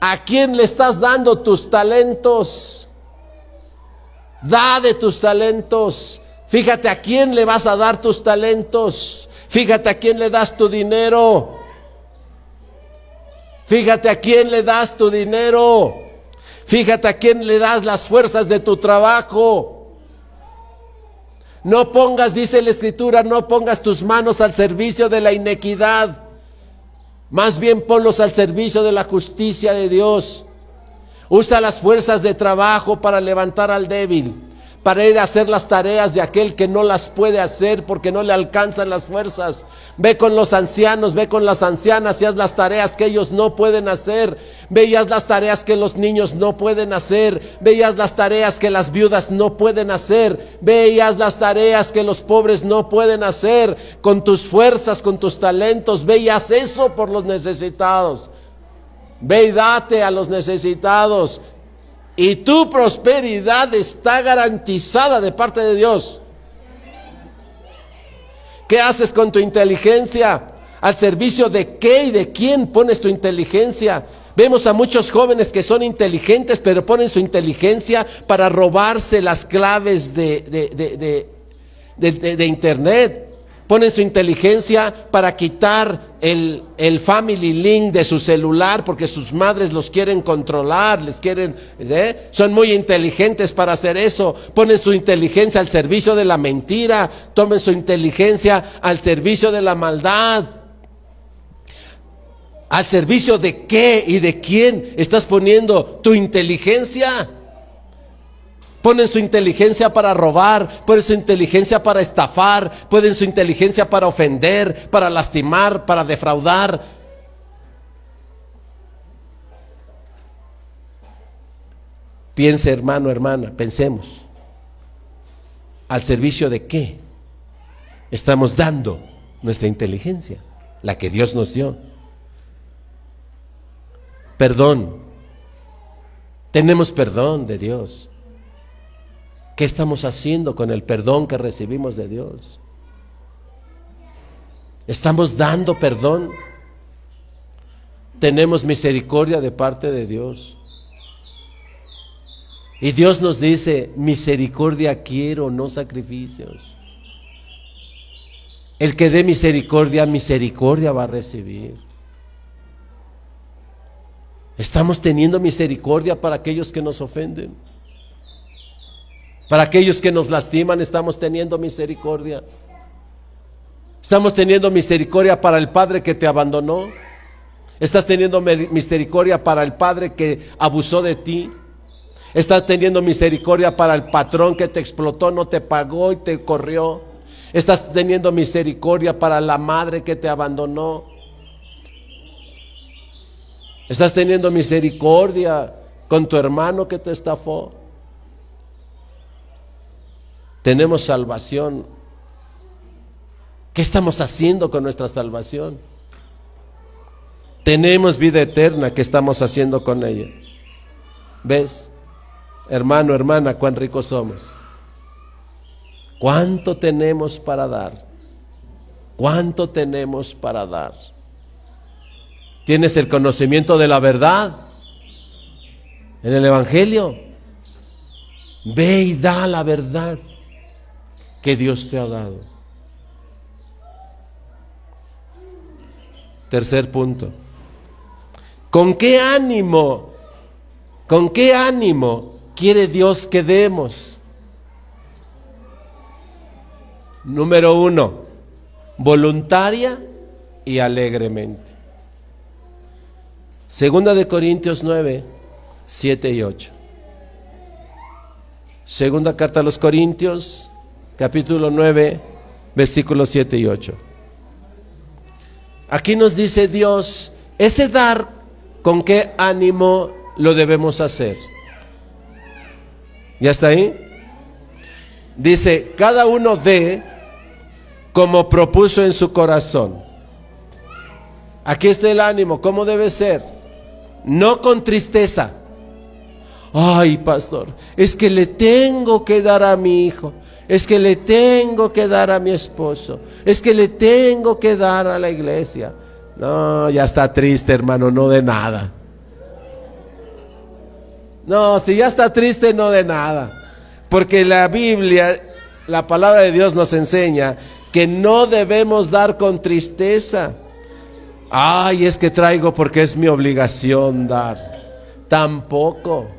¿A quién le estás dando tus talentos? Da de tus talentos. Fíjate a quién le vas a dar tus talentos. Fíjate a quién le das tu dinero. Fíjate a quién le das tu dinero. Fíjate a quién le das las fuerzas de tu trabajo. No pongas, dice la escritura, no pongas tus manos al servicio de la inequidad. Más bien ponlos al servicio de la justicia de Dios. Usa las fuerzas de trabajo para levantar al débil para ir a hacer las tareas de aquel que no las puede hacer porque no le alcanzan las fuerzas. Ve con los ancianos, ve con las ancianas y haz las tareas que ellos no pueden hacer. Veías las tareas que los niños no pueden hacer. Veías las tareas que las viudas no pueden hacer. Veías las tareas que los pobres no pueden hacer. Con tus fuerzas, con tus talentos, veías eso por los necesitados. Ve y date a los necesitados y tu prosperidad está garantizada de parte de Dios. ¿Qué haces con tu inteligencia? ¿Al servicio de qué y de quién pones tu inteligencia? Vemos a muchos jóvenes que son inteligentes, pero ponen su inteligencia para robarse las claves de, de, de Internet ponen su inteligencia para quitar el, family link de su celular porque sus madres los quieren controlar, les quieren, ¿eh? son muy inteligentes para hacer eso. Ponen su inteligencia al servicio de la mentira, tomen su inteligencia al servicio de la maldad. ¿Al servicio de qué y de quién estás poniendo tu inteligencia? Ponen su inteligencia para robar, ponen su inteligencia para estafar, ponen su inteligencia para ofender, para lastimar, para defraudar. Piense hermano, hermana, pensemos. ¿Al servicio de qué estamos dando nuestra inteligencia? La que Dios nos dio. Perdón. Tenemos perdón de Dios. ¿Qué estamos haciendo con el perdón que recibimos de Dios? ¿Estamos dando perdón? ¿Tenemos misericordia de parte de Dios? Y Dios nos dice, misericordia quiero, no sacrificios. El que dé misericordia, misericordia va a recibir. Estamos teniendo misericordia para aquellos que nos ofenden. Para aquellos que nos lastiman estamos teniendo misericordia. Estamos teniendo misericordia para el Padre que te abandonó. Estás teniendo misericordia para el Padre que abusó de ti. Estás teniendo misericordia para el patrón que te explotó, no te pagó y te corrió. Estás teniendo misericordia para la madre que te abandonó. Estás teniendo misericordia con tu hermano que te estafó. Tenemos salvación ¿Qué estamos haciendo con nuestra salvación? Tenemos vida eterna, ¿qué estamos haciendo con ella? ¿Ves? Hermano, hermana, cuán ricos somos. ¿Cuánto tenemos para dar? ¿Cuánto tenemos para dar? ¿Tienes el conocimiento de la verdad en el Evangelio? Ve y da la verdad que Dios te ha dado. Tercer punto. ¿Con qué ánimo? ¿Con qué ánimo quiere Dios que demos? Número uno, voluntaria y alegremente. Segunda de Corintios 9, 7 y 8. Segunda carta a los Corintios, capítulo 9, versículos 7 y 8. Aquí nos dice Dios, ese dar, ¿con qué ánimo lo debemos hacer? ¿Ya está ahí? Dice, cada uno dé como propuso en su corazón. Aquí está el ánimo, ¿cómo debe ser? No con tristeza. Ay, pastor, es que le tengo que dar a mi hijo es que le tengo que dar a mi esposo, es que le tengo que dar a la iglesia. No, ya está triste, hermano, no de nada. No, si ya está triste, no de nada. Porque la Biblia, la palabra de Dios nos enseña que no debemos dar con tristeza. Ay, es que traigo porque es mi obligación dar. Tampoco.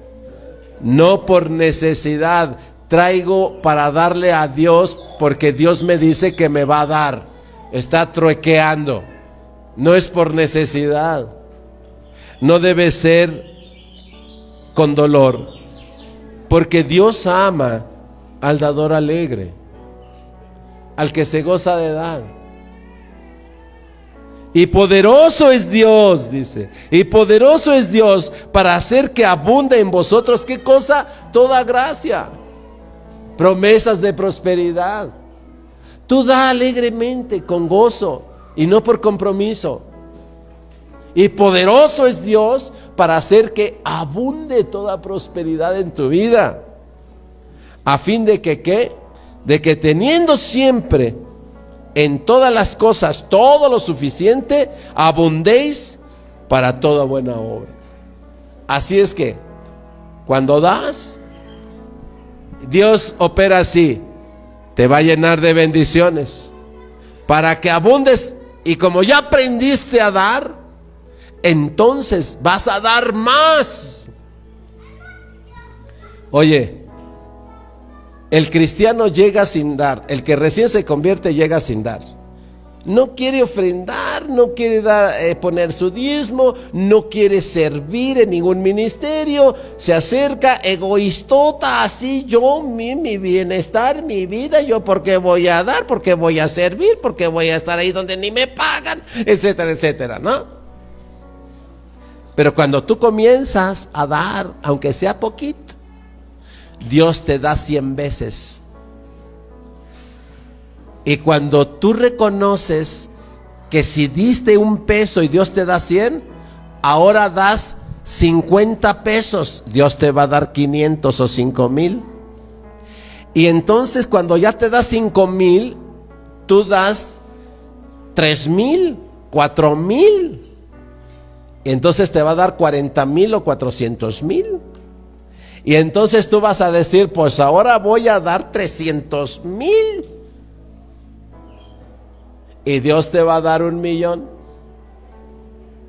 No por necesidad, traigo para darle a Dios porque Dios me dice que me va a dar. Está truequeando. No es por necesidad. No debe ser con dolor. Porque Dios ama al dador alegre, al que se goza de dar. Y poderoso es Dios, dice. Y poderoso es Dios para hacer que abunde en vosotros, ¿qué cosa? Toda gracia promesas de prosperidad. Tú da alegremente, con gozo y no por compromiso. Y poderoso es Dios para hacer que abunde toda prosperidad en tu vida. A fin de que qué? De que teniendo siempre en todas las cosas todo lo suficiente, abundéis para toda buena obra. Así es que cuando das, Dios opera así. Te va a llenar de bendiciones para que abundes. Y como ya aprendiste a dar, entonces vas a dar más. Oye, el cristiano llega sin dar. El que recién se convierte llega sin dar no quiere ofrendar, no quiere dar, eh, poner su diezmo, no quiere servir en ningún ministerio, se acerca egoístota, así yo, mi, mi bienestar, mi vida, yo porque voy a dar, porque voy a servir, porque voy a estar ahí donde ni me pagan, etcétera, etcétera, ¿no? Pero cuando tú comienzas a dar, aunque sea poquito, Dios te da cien veces y cuando tú reconoces que si diste un peso y Dios te da 100, ahora das 50 pesos, Dios te va a dar 500 o 5 mil. Y entonces cuando ya te da 5 mil, tú das 3 mil, 4 mil. Entonces te va a dar 40 mil o 400 mil. Y entonces tú vas a decir, pues ahora voy a dar 300 mil y Dios te va a dar un millón.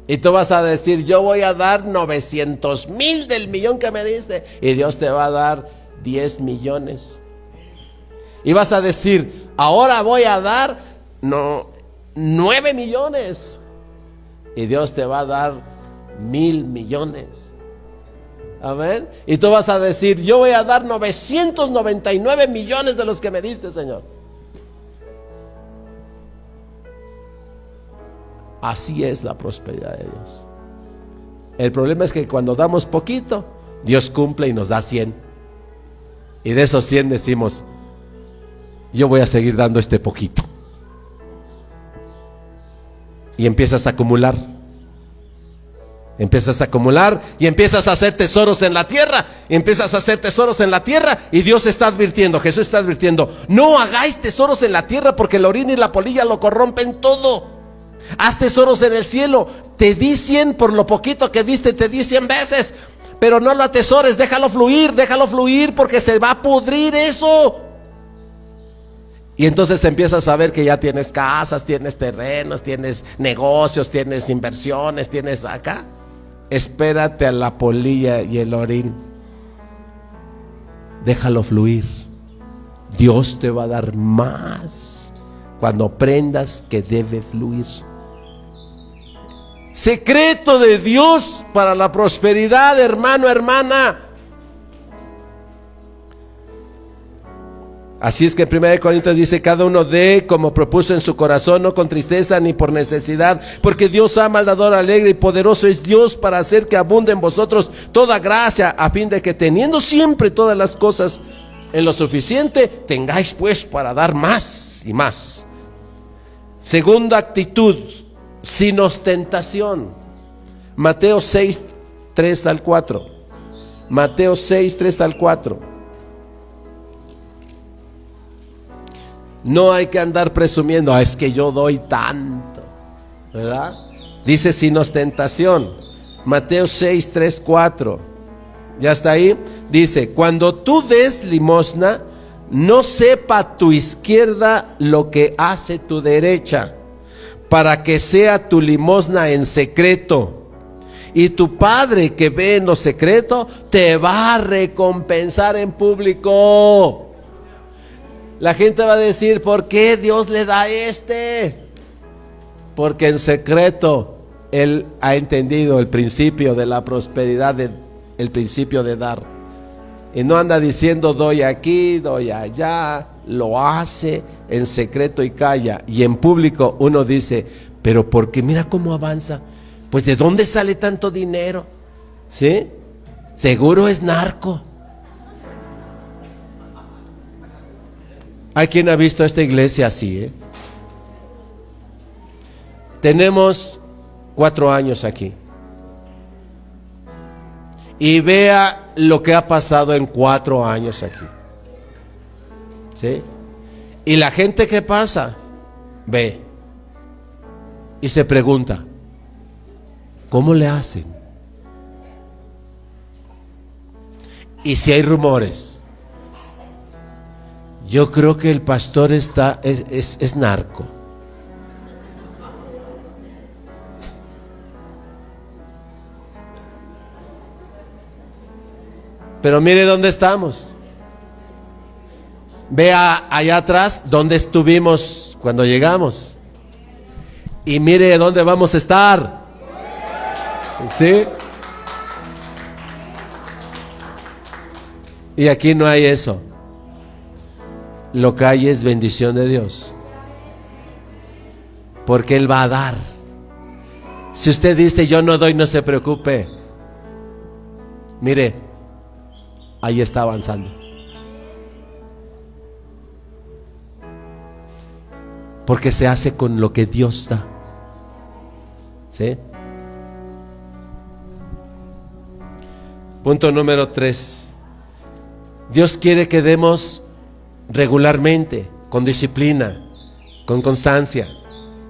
Y tú vas a decir, yo voy a dar 900 mil del millón que me diste. Y Dios te va a dar 10 millones. Y vas a decir, ahora voy a dar no, 9 millones. Y Dios te va a dar mil millones. Amén. Y tú vas a decir, yo voy a dar 999 millones de los que me diste, Señor. Así es la prosperidad de Dios. El problema es que cuando damos poquito, Dios cumple y nos da 100. Y de esos 100 decimos, yo voy a seguir dando este poquito. y empiezas a acumular. Empiezas a acumular y empiezas a hacer tesoros en la tierra. Empiezas a hacer tesoros en la tierra y Dios está advirtiendo, Jesús está advirtiendo, no hagáis tesoros en la tierra porque la orina y la polilla lo corrompen todo. Haz tesoros en el cielo. Te di cien por lo poquito que diste, te di cien veces. Pero no lo atesores, déjalo fluir, déjalo fluir porque se va a pudrir eso. Y entonces empiezas a ver que ya tienes casas, tienes terrenos, tienes negocios, tienes inversiones, tienes acá. Espérate a la polilla y el orín. Déjalo fluir. Dios te va a dar más cuando aprendas que debe fluir. Secreto de Dios para la prosperidad, hermano, hermana. Así es que en 1 Corintios dice, cada uno dé como propuso en su corazón, no con tristeza ni por necesidad, porque Dios ama al alegre y poderoso es Dios para hacer que abunde en vosotros toda gracia, a fin de que teniendo siempre todas las cosas en lo suficiente, tengáis pues para dar más y más. Segunda actitud, sin ostentación. Mateo 6, 3 al 4. Mateo 6, 3 al 4. No hay que andar presumiendo, ah, es que yo doy tanto, ¿verdad? Dice sin ostentación. Mateo 6, 3, 4. ¿Ya está ahí? Dice, cuando tú des limosna, no sepa tu izquierda lo que hace tu derecha, para que sea tu limosna en secreto. Y tu Padre que ve en lo secreto, te va a recompensar en público. La gente va a decir, ¿por qué Dios le da este? Porque en secreto Él ha entendido el principio de la prosperidad, el principio de dar. Y no anda diciendo, doy aquí, doy allá. Lo hace en secreto y calla. Y en público uno dice, pero porque mira cómo avanza. Pues ¿de dónde sale tanto dinero? ¿Sí? Seguro es narco. Hay quien ha visto esta iglesia así. ¿eh? Tenemos cuatro años aquí. Y vea lo que ha pasado en cuatro años aquí. ¿Sí? Y la gente que pasa, ve. Y se pregunta, ¿cómo le hacen? Y si hay rumores, yo creo que el pastor está, es, es, narco. Pero mire dónde estamos. Vea allá atrás dónde estuvimos cuando llegamos. Y mire dónde vamos a estar. ¿Sí? Y aquí no hay eso lo que hay es bendición de Dios. Porque Él va a dar. Si usted dice yo no doy, no se preocupe. Mire, ahí está avanzando. Porque se hace con lo que Dios da. ¿Sí? Punto número tres. Dios quiere que demos regularmente, con disciplina, con constancia.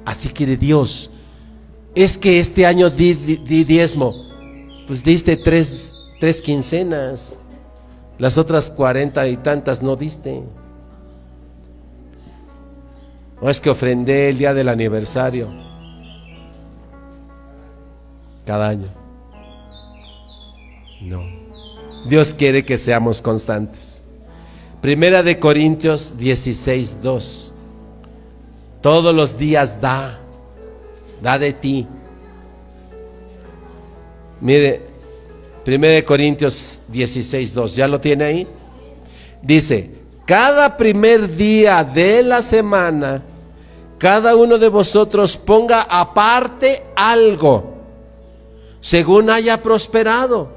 Así quiere Dios. Es que este año di, diezmo, pues diste tres, tres quincenas, las otras cuarenta y tantas no diste. O es que ofrendé el día del aniversario, cada año. No. Dios quiere que seamos constantes. Primera de Corintios 16, 2. Todos los días da, da de ti. Mire, Primera de Corintios 16, 2. ¿Ya lo tiene ahí? Dice, cada primer día de la semana, cada uno de vosotros ponga aparte algo, según haya prosperado,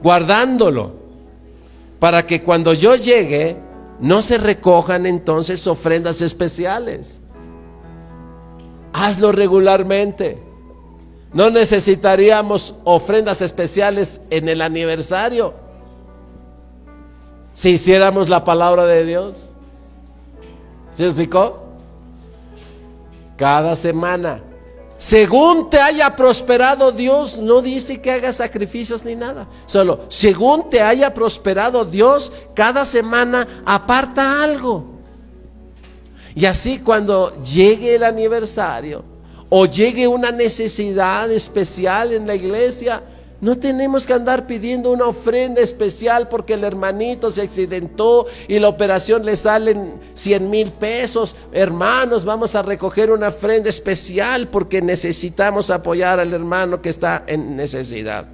guardándolo para que cuando yo llegue no se recojan entonces ofrendas especiales. Hazlo regularmente. No necesitaríamos ofrendas especiales en el aniversario si hiciéramos la palabra de Dios. ¿Se explicó? Cada semana. Según te haya prosperado Dios, no dice que hagas sacrificios ni nada. Solo, según te haya prosperado Dios, cada semana aparta algo. Y así cuando llegue el aniversario o llegue una necesidad especial en la iglesia, no tenemos que andar pidiendo una ofrenda especial porque el hermanito se accidentó y la operación le salen 100 mil pesos. Hermanos, vamos a recoger una ofrenda especial porque necesitamos apoyar al hermano que está en necesidad.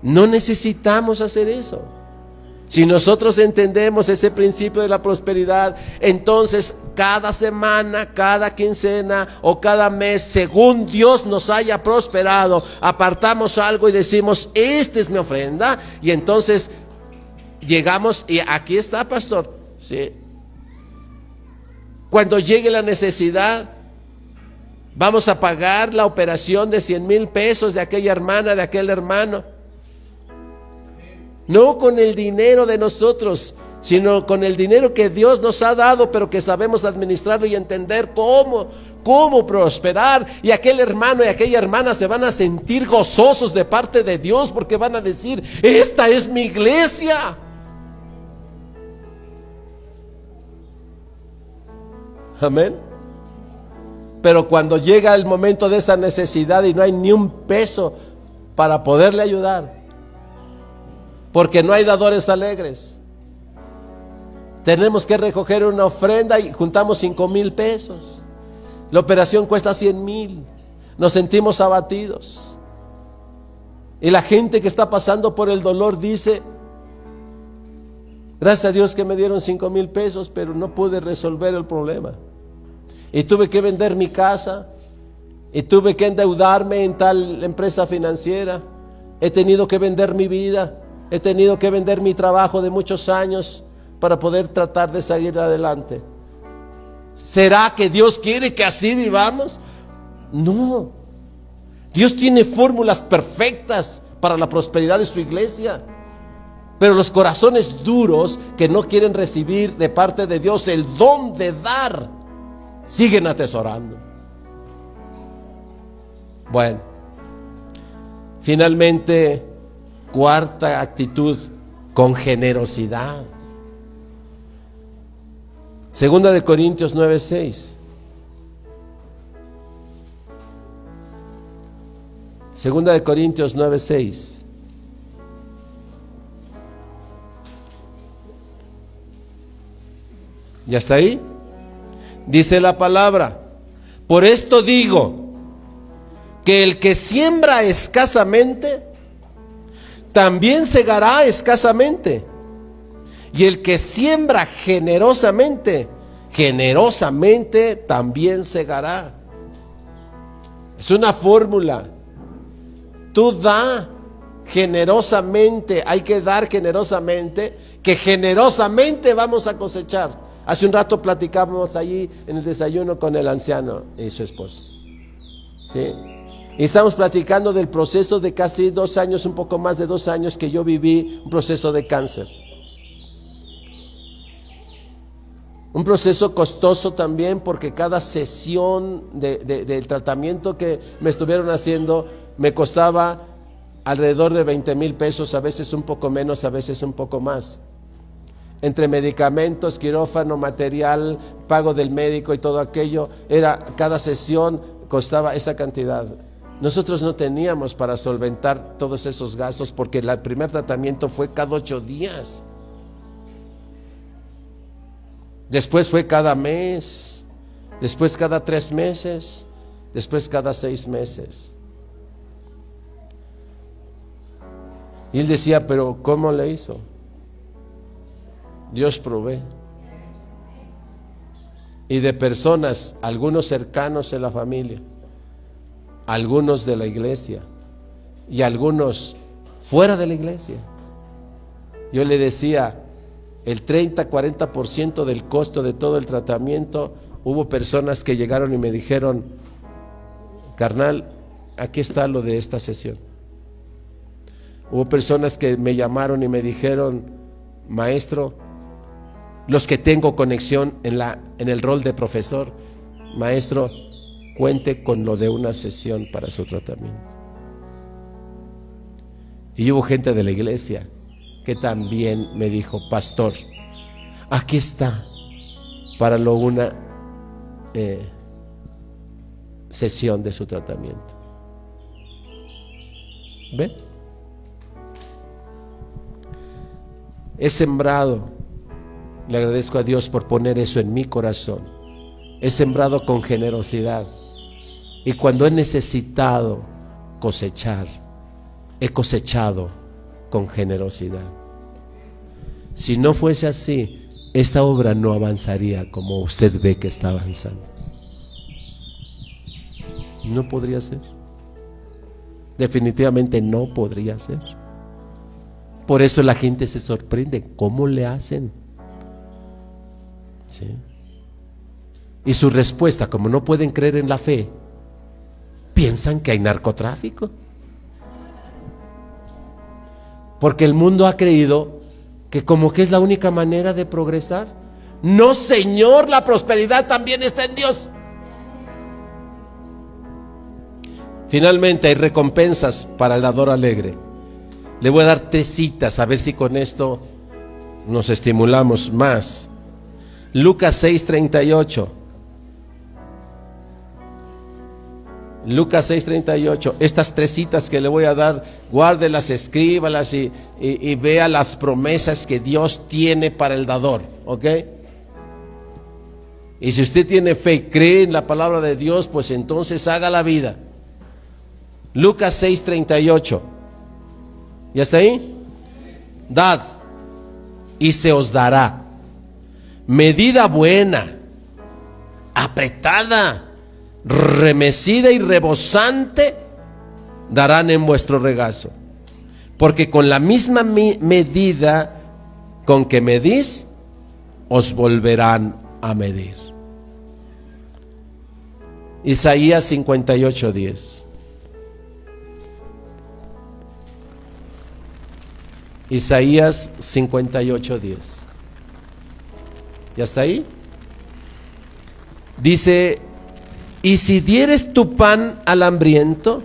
No necesitamos hacer eso. Si nosotros entendemos ese principio de la prosperidad, entonces cada semana, cada quincena o cada mes, según Dios nos haya prosperado, apartamos algo y decimos, esta es mi ofrenda. Y entonces llegamos y aquí está, pastor. Cuando llegue la necesidad, vamos a pagar la operación de 100 mil pesos de aquella hermana, de aquel hermano no con el dinero de nosotros, sino con el dinero que Dios nos ha dado, pero que sabemos administrarlo y entender cómo, cómo prosperar. Y aquel hermano y aquella hermana se van a sentir gozosos de parte de Dios porque van a decir, esta es mi iglesia. Amén. Pero cuando llega el momento de esa necesidad y no hay ni un peso para poderle ayudar, porque no hay dadores alegres. Tenemos que recoger una ofrenda y juntamos cinco mil pesos. La operación cuesta 100 mil. Nos sentimos abatidos. Y la gente que está pasando por el dolor dice, gracias a Dios que me dieron cinco mil pesos, pero no pude resolver el problema. Y tuve que vender mi casa, y tuve que endeudarme en tal empresa financiera, he tenido que vender mi vida, He tenido que vender mi trabajo de muchos años para poder tratar de seguir adelante. ¿Será que Dios quiere que así vivamos? No. Dios tiene fórmulas perfectas para la prosperidad de su iglesia. Pero los corazones duros que no quieren recibir de parte de Dios el don de dar, siguen atesorando. Bueno, finalmente Cuarta actitud, con generosidad. Segunda de Corintios 9:6. Segunda de Corintios 9:6. ¿Ya está ahí? Dice la palabra. Por esto digo que el que siembra escasamente, también segará escasamente. Y el que siembra generosamente, generosamente también segará. Es una fórmula. Tú da generosamente, hay que dar generosamente, que generosamente vamos a cosechar. Hace un rato platicamos allí en el desayuno con el anciano y su esposa. ¿Sí? Y estamos platicando del proceso de casi dos años, un poco más de dos años que yo viví un proceso de cáncer. Un proceso costoso también porque cada sesión del tratamiento que me estuvieron haciendo me costaba alrededor de 20 mil pesos, a veces un poco menos, a veces un poco más. Entre medicamentos, quirófano, material, pago del médico y todo aquello, era cada sesión costaba esa cantidad. Nosotros no teníamos para solventar todos esos gastos porque el primer tratamiento fue cada ocho días. Después fue cada mes, después cada tres meses, después cada seis meses. Y él decía, pero ¿cómo le hizo? Dios provee. Y de personas, algunos cercanos en la familia algunos de la iglesia y algunos fuera de la iglesia. Yo le decía, el 30, 40% del costo de todo el tratamiento hubo personas que llegaron y me dijeron, carnal, aquí está lo de esta sesión. Hubo personas que me llamaron y me dijeron, maestro, los que tengo conexión en, la, en el rol de profesor, maestro, cuente con lo de una sesión para su tratamiento. Y hubo gente de la iglesia que también me dijo, pastor, aquí está para lo una eh, sesión de su tratamiento. ¿Ven? He sembrado, le agradezco a Dios por poner eso en mi corazón. He sembrado con generosidad. Y cuando he necesitado cosechar, he cosechado con generosidad. Si no fuese así, esta obra no avanzaría como usted ve que está avanzando. No podría ser. Definitivamente no podría ser. Por eso la gente se sorprende. ¿Cómo le hacen? Y su respuesta, como no pueden creer en la fe, piensan que hay narcotráfico. Porque el mundo ha creído que como que es la única manera de progresar. No, Señor, la prosperidad también está en Dios. Finalmente hay recompensas para el dador alegre. Le voy a dar tres citas a ver si con esto nos estimulamos más. Lucas 6:38. Lucas 6:38. Estas tres citas que le voy a dar, guárdelas, escríbalas y, y, vea las promesas que Dios tiene para el dador. ¿Ok? Y si usted tiene fe y cree en la palabra de Dios, pues entonces haga la vida. Lucas 6:38. ¿Ya está ahí? Dad y se os dará. Medida buena, apretada, remecida y rebosante, darán en vuestro regazo. Porque con la misma medida con que medís, os volverán a medir. Isaías 58, 10. Isaías 58, 10. ¿Ya está ahí? Dice, y si dieres tu pan al hambriento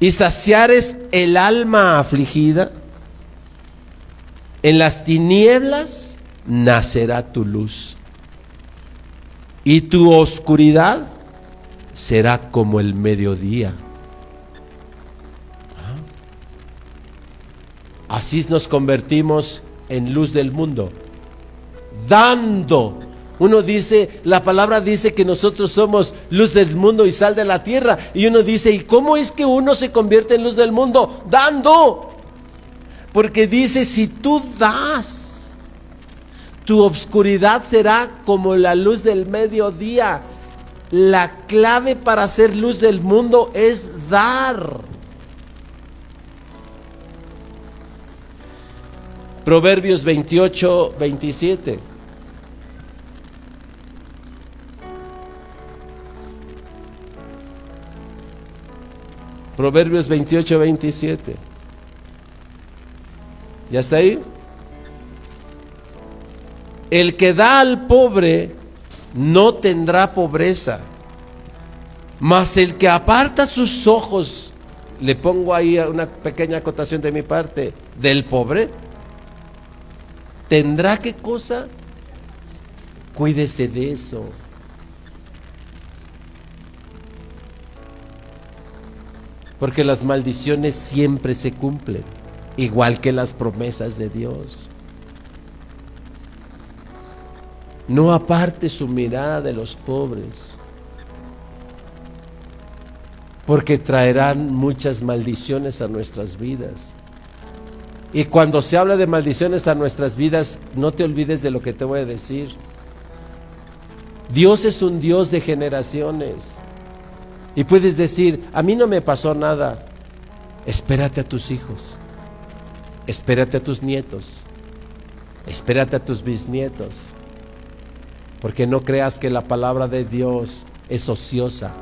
y saciares el alma afligida, en las tinieblas nacerá tu luz y tu oscuridad será como el mediodía. Así nos convertimos en luz del mundo, dando. Uno dice, la palabra dice que nosotros somos luz del mundo y sal de la tierra. Y uno dice, ¿y cómo es que uno se convierte en luz del mundo? Dando. Porque dice, si tú das, tu obscuridad será como la luz del mediodía. La clave para ser luz del mundo es dar. Proverbios 28, 27. Proverbios 28, 27. ¿Ya está ahí? El que da al pobre no tendrá pobreza, mas el que aparta sus ojos, le pongo ahí una pequeña acotación de mi parte, del pobre, ¿Tendrá qué cosa? Cuídese de eso. Porque las maldiciones siempre se cumplen, igual que las promesas de Dios. No aparte su mirada de los pobres, porque traerán muchas maldiciones a nuestras vidas. Y cuando se habla de maldiciones a nuestras vidas, no te olvides de lo que te voy a decir. Dios es un Dios de generaciones. Y puedes decir, a mí no me pasó nada. Espérate a tus hijos. Espérate a tus nietos. Espérate a tus bisnietos. Porque no creas que la palabra de Dios es ociosa.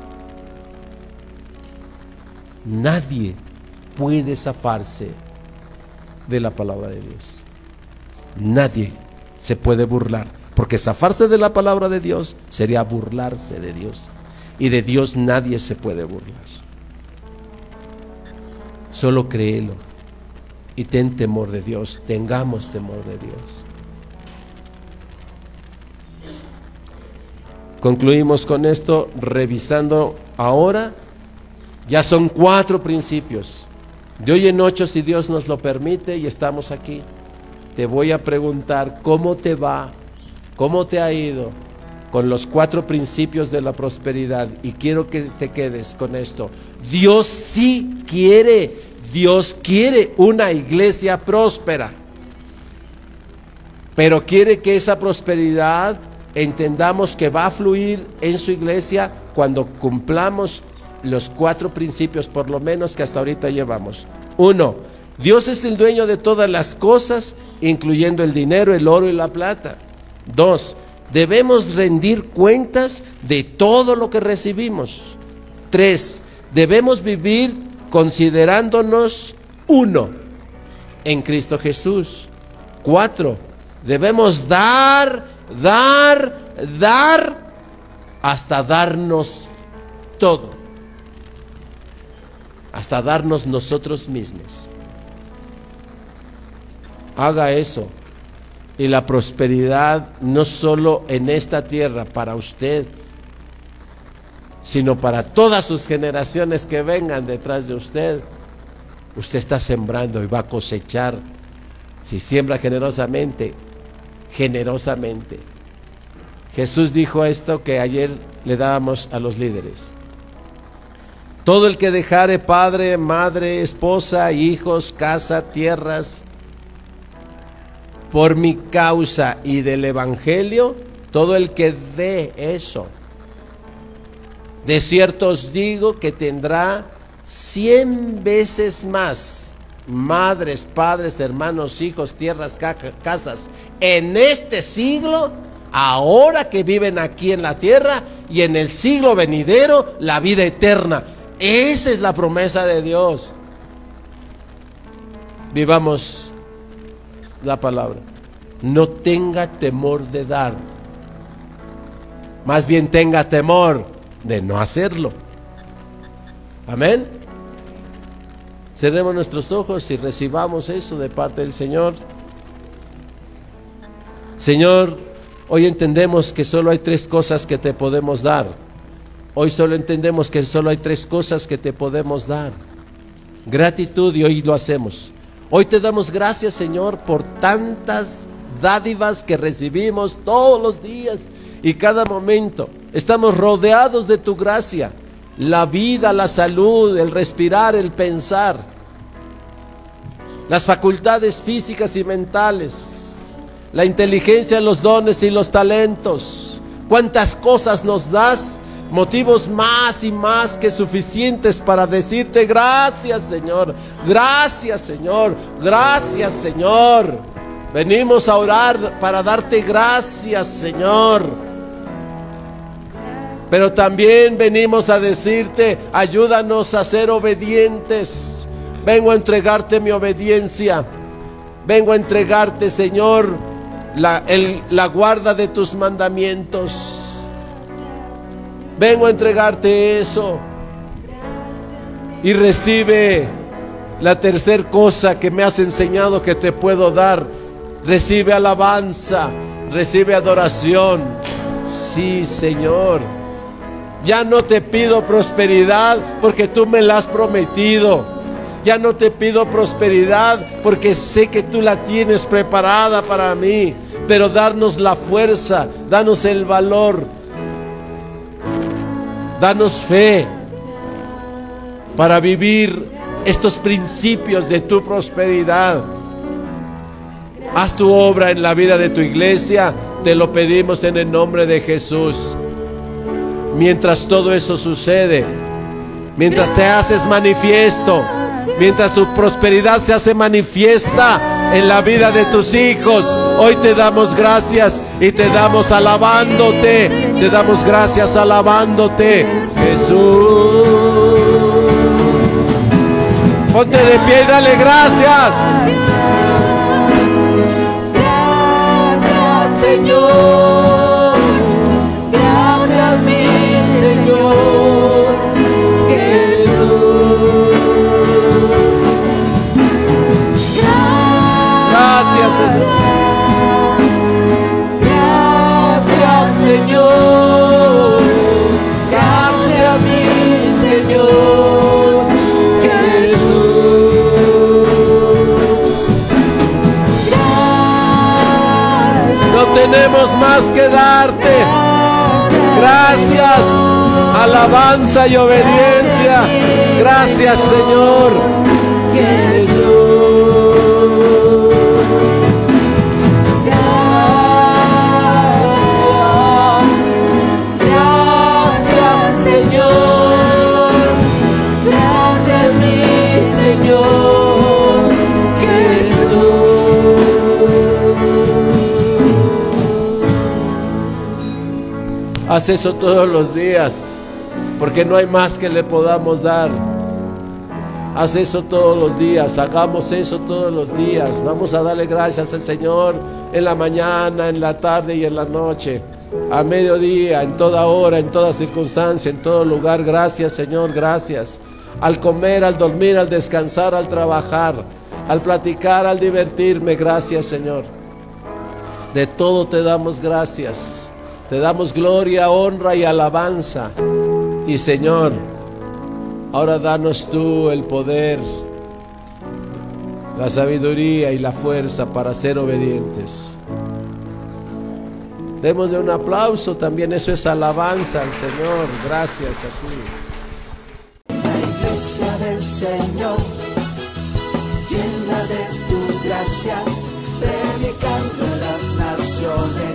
Nadie puede zafarse de la palabra de Dios. Nadie se puede burlar. Porque zafarse de la palabra de Dios sería burlarse de Dios. Y de Dios nadie se puede burlar. Solo créelo. Y ten temor de Dios. Tengamos temor de Dios. Concluimos con esto revisando ahora. Ya son cuatro principios. De hoy en ocho, si Dios nos lo permite y estamos aquí, te voy a preguntar cómo te va, cómo te ha ido con los cuatro principios de la prosperidad. Y quiero que te quedes con esto. Dios sí quiere, Dios quiere una iglesia próspera. Pero quiere que esa prosperidad entendamos que va a fluir en su iglesia cuando cumplamos los cuatro principios, por lo menos que hasta ahorita llevamos. Uno, Dios es el dueño de todas las cosas, incluyendo el dinero, el oro y la plata. Dos, debemos rendir cuentas de todo lo que recibimos. Tres, debemos vivir considerándonos uno en Cristo Jesús. Cuatro, debemos dar, dar, dar hasta darnos todo hasta darnos nosotros mismos. Haga eso. Y la prosperidad no solo en esta tierra para usted, sino para todas sus generaciones que vengan detrás de usted. Usted está sembrando y va a cosechar. Si siembra generosamente, generosamente. Jesús dijo esto que ayer le dábamos a los líderes. Todo el que dejare padre, madre, esposa, hijos, casa, tierras, por mi causa y del Evangelio, todo el que dé eso, de cierto os digo que tendrá cien veces más madres, padres, hermanos, hijos, tierras, casas en este siglo, ahora que viven aquí en la tierra y en el siglo venidero, la vida eterna. Esa es la promesa de Dios. Vivamos la palabra. No tenga temor de dar. Más bien tenga temor de no hacerlo. Amén. Cerremos nuestros ojos y recibamos eso de parte del Señor. Señor, hoy entendemos que solo hay tres cosas que te podemos dar Hoy solo entendemos que solo hay tres cosas que te podemos dar. Gratitud y hoy lo hacemos. Hoy te damos gracias, Señor, por tantas dádivas que recibimos todos los días y cada momento. Estamos rodeados de tu gracia. La vida, la salud, el respirar, el pensar. Las facultades físicas y mentales. La inteligencia, los dones y los talentos. Cuántas cosas nos das motivos más y más que suficientes para decirte gracias Señor, gracias Señor, gracias Señor. Venimos a orar para darte gracias Señor. Pero también venimos a decirte, ayúdanos a ser obedientes. Vengo a entregarte mi obediencia. Vengo a entregarte, Señor, la, la guarda de tus mandamientos. Vengo a entregarte eso. Y recibe la tercera cosa que me has enseñado que te puedo dar. Recibe alabanza, recibe adoración. Sí, Señor. Ya no te pido prosperidad porque tú me la has prometido. Ya no te pido prosperidad porque sé que tú la tienes preparada para mí. Pero darnos la fuerza, danos el valor, Danos fe para vivir estos principios de tu prosperidad. Haz tu obra en la vida de tu iglesia. Te lo pedimos en el nombre de Jesús. Mientras todo eso sucede, mientras te haces manifiesto, mientras tu prosperidad se hace manifiesta en la vida de tus hijos, Hoy te damos gracias y te damos alabándote. Te damos gracias alabándote, Jesús. Ponte de pie y dale gracias. Gracias, Señor. Tenemos más que darte. Gracias, alabanza y obediencia. Gracias, Señor. Haz eso todos los días, porque no hay más que le podamos dar. Haz eso todos los días, hagamos eso todos los días. Vamos a darle gracias al Señor en la mañana, en la tarde y en la noche. A mediodía, en toda hora, en toda circunstancia, en todo lugar. Gracias Señor, gracias. Al comer, al dormir, al descansar, al trabajar, al platicar, al divertirme. Gracias Señor. De todo te damos gracias. Te damos gloria, honra y alabanza. Y Señor, ahora danos tú el poder, la sabiduría y la fuerza para ser obedientes. Démosle un aplauso también, eso es alabanza al Señor. Gracias a ti. La iglesia del Señor, llena de tu gracia, predicando las naciones,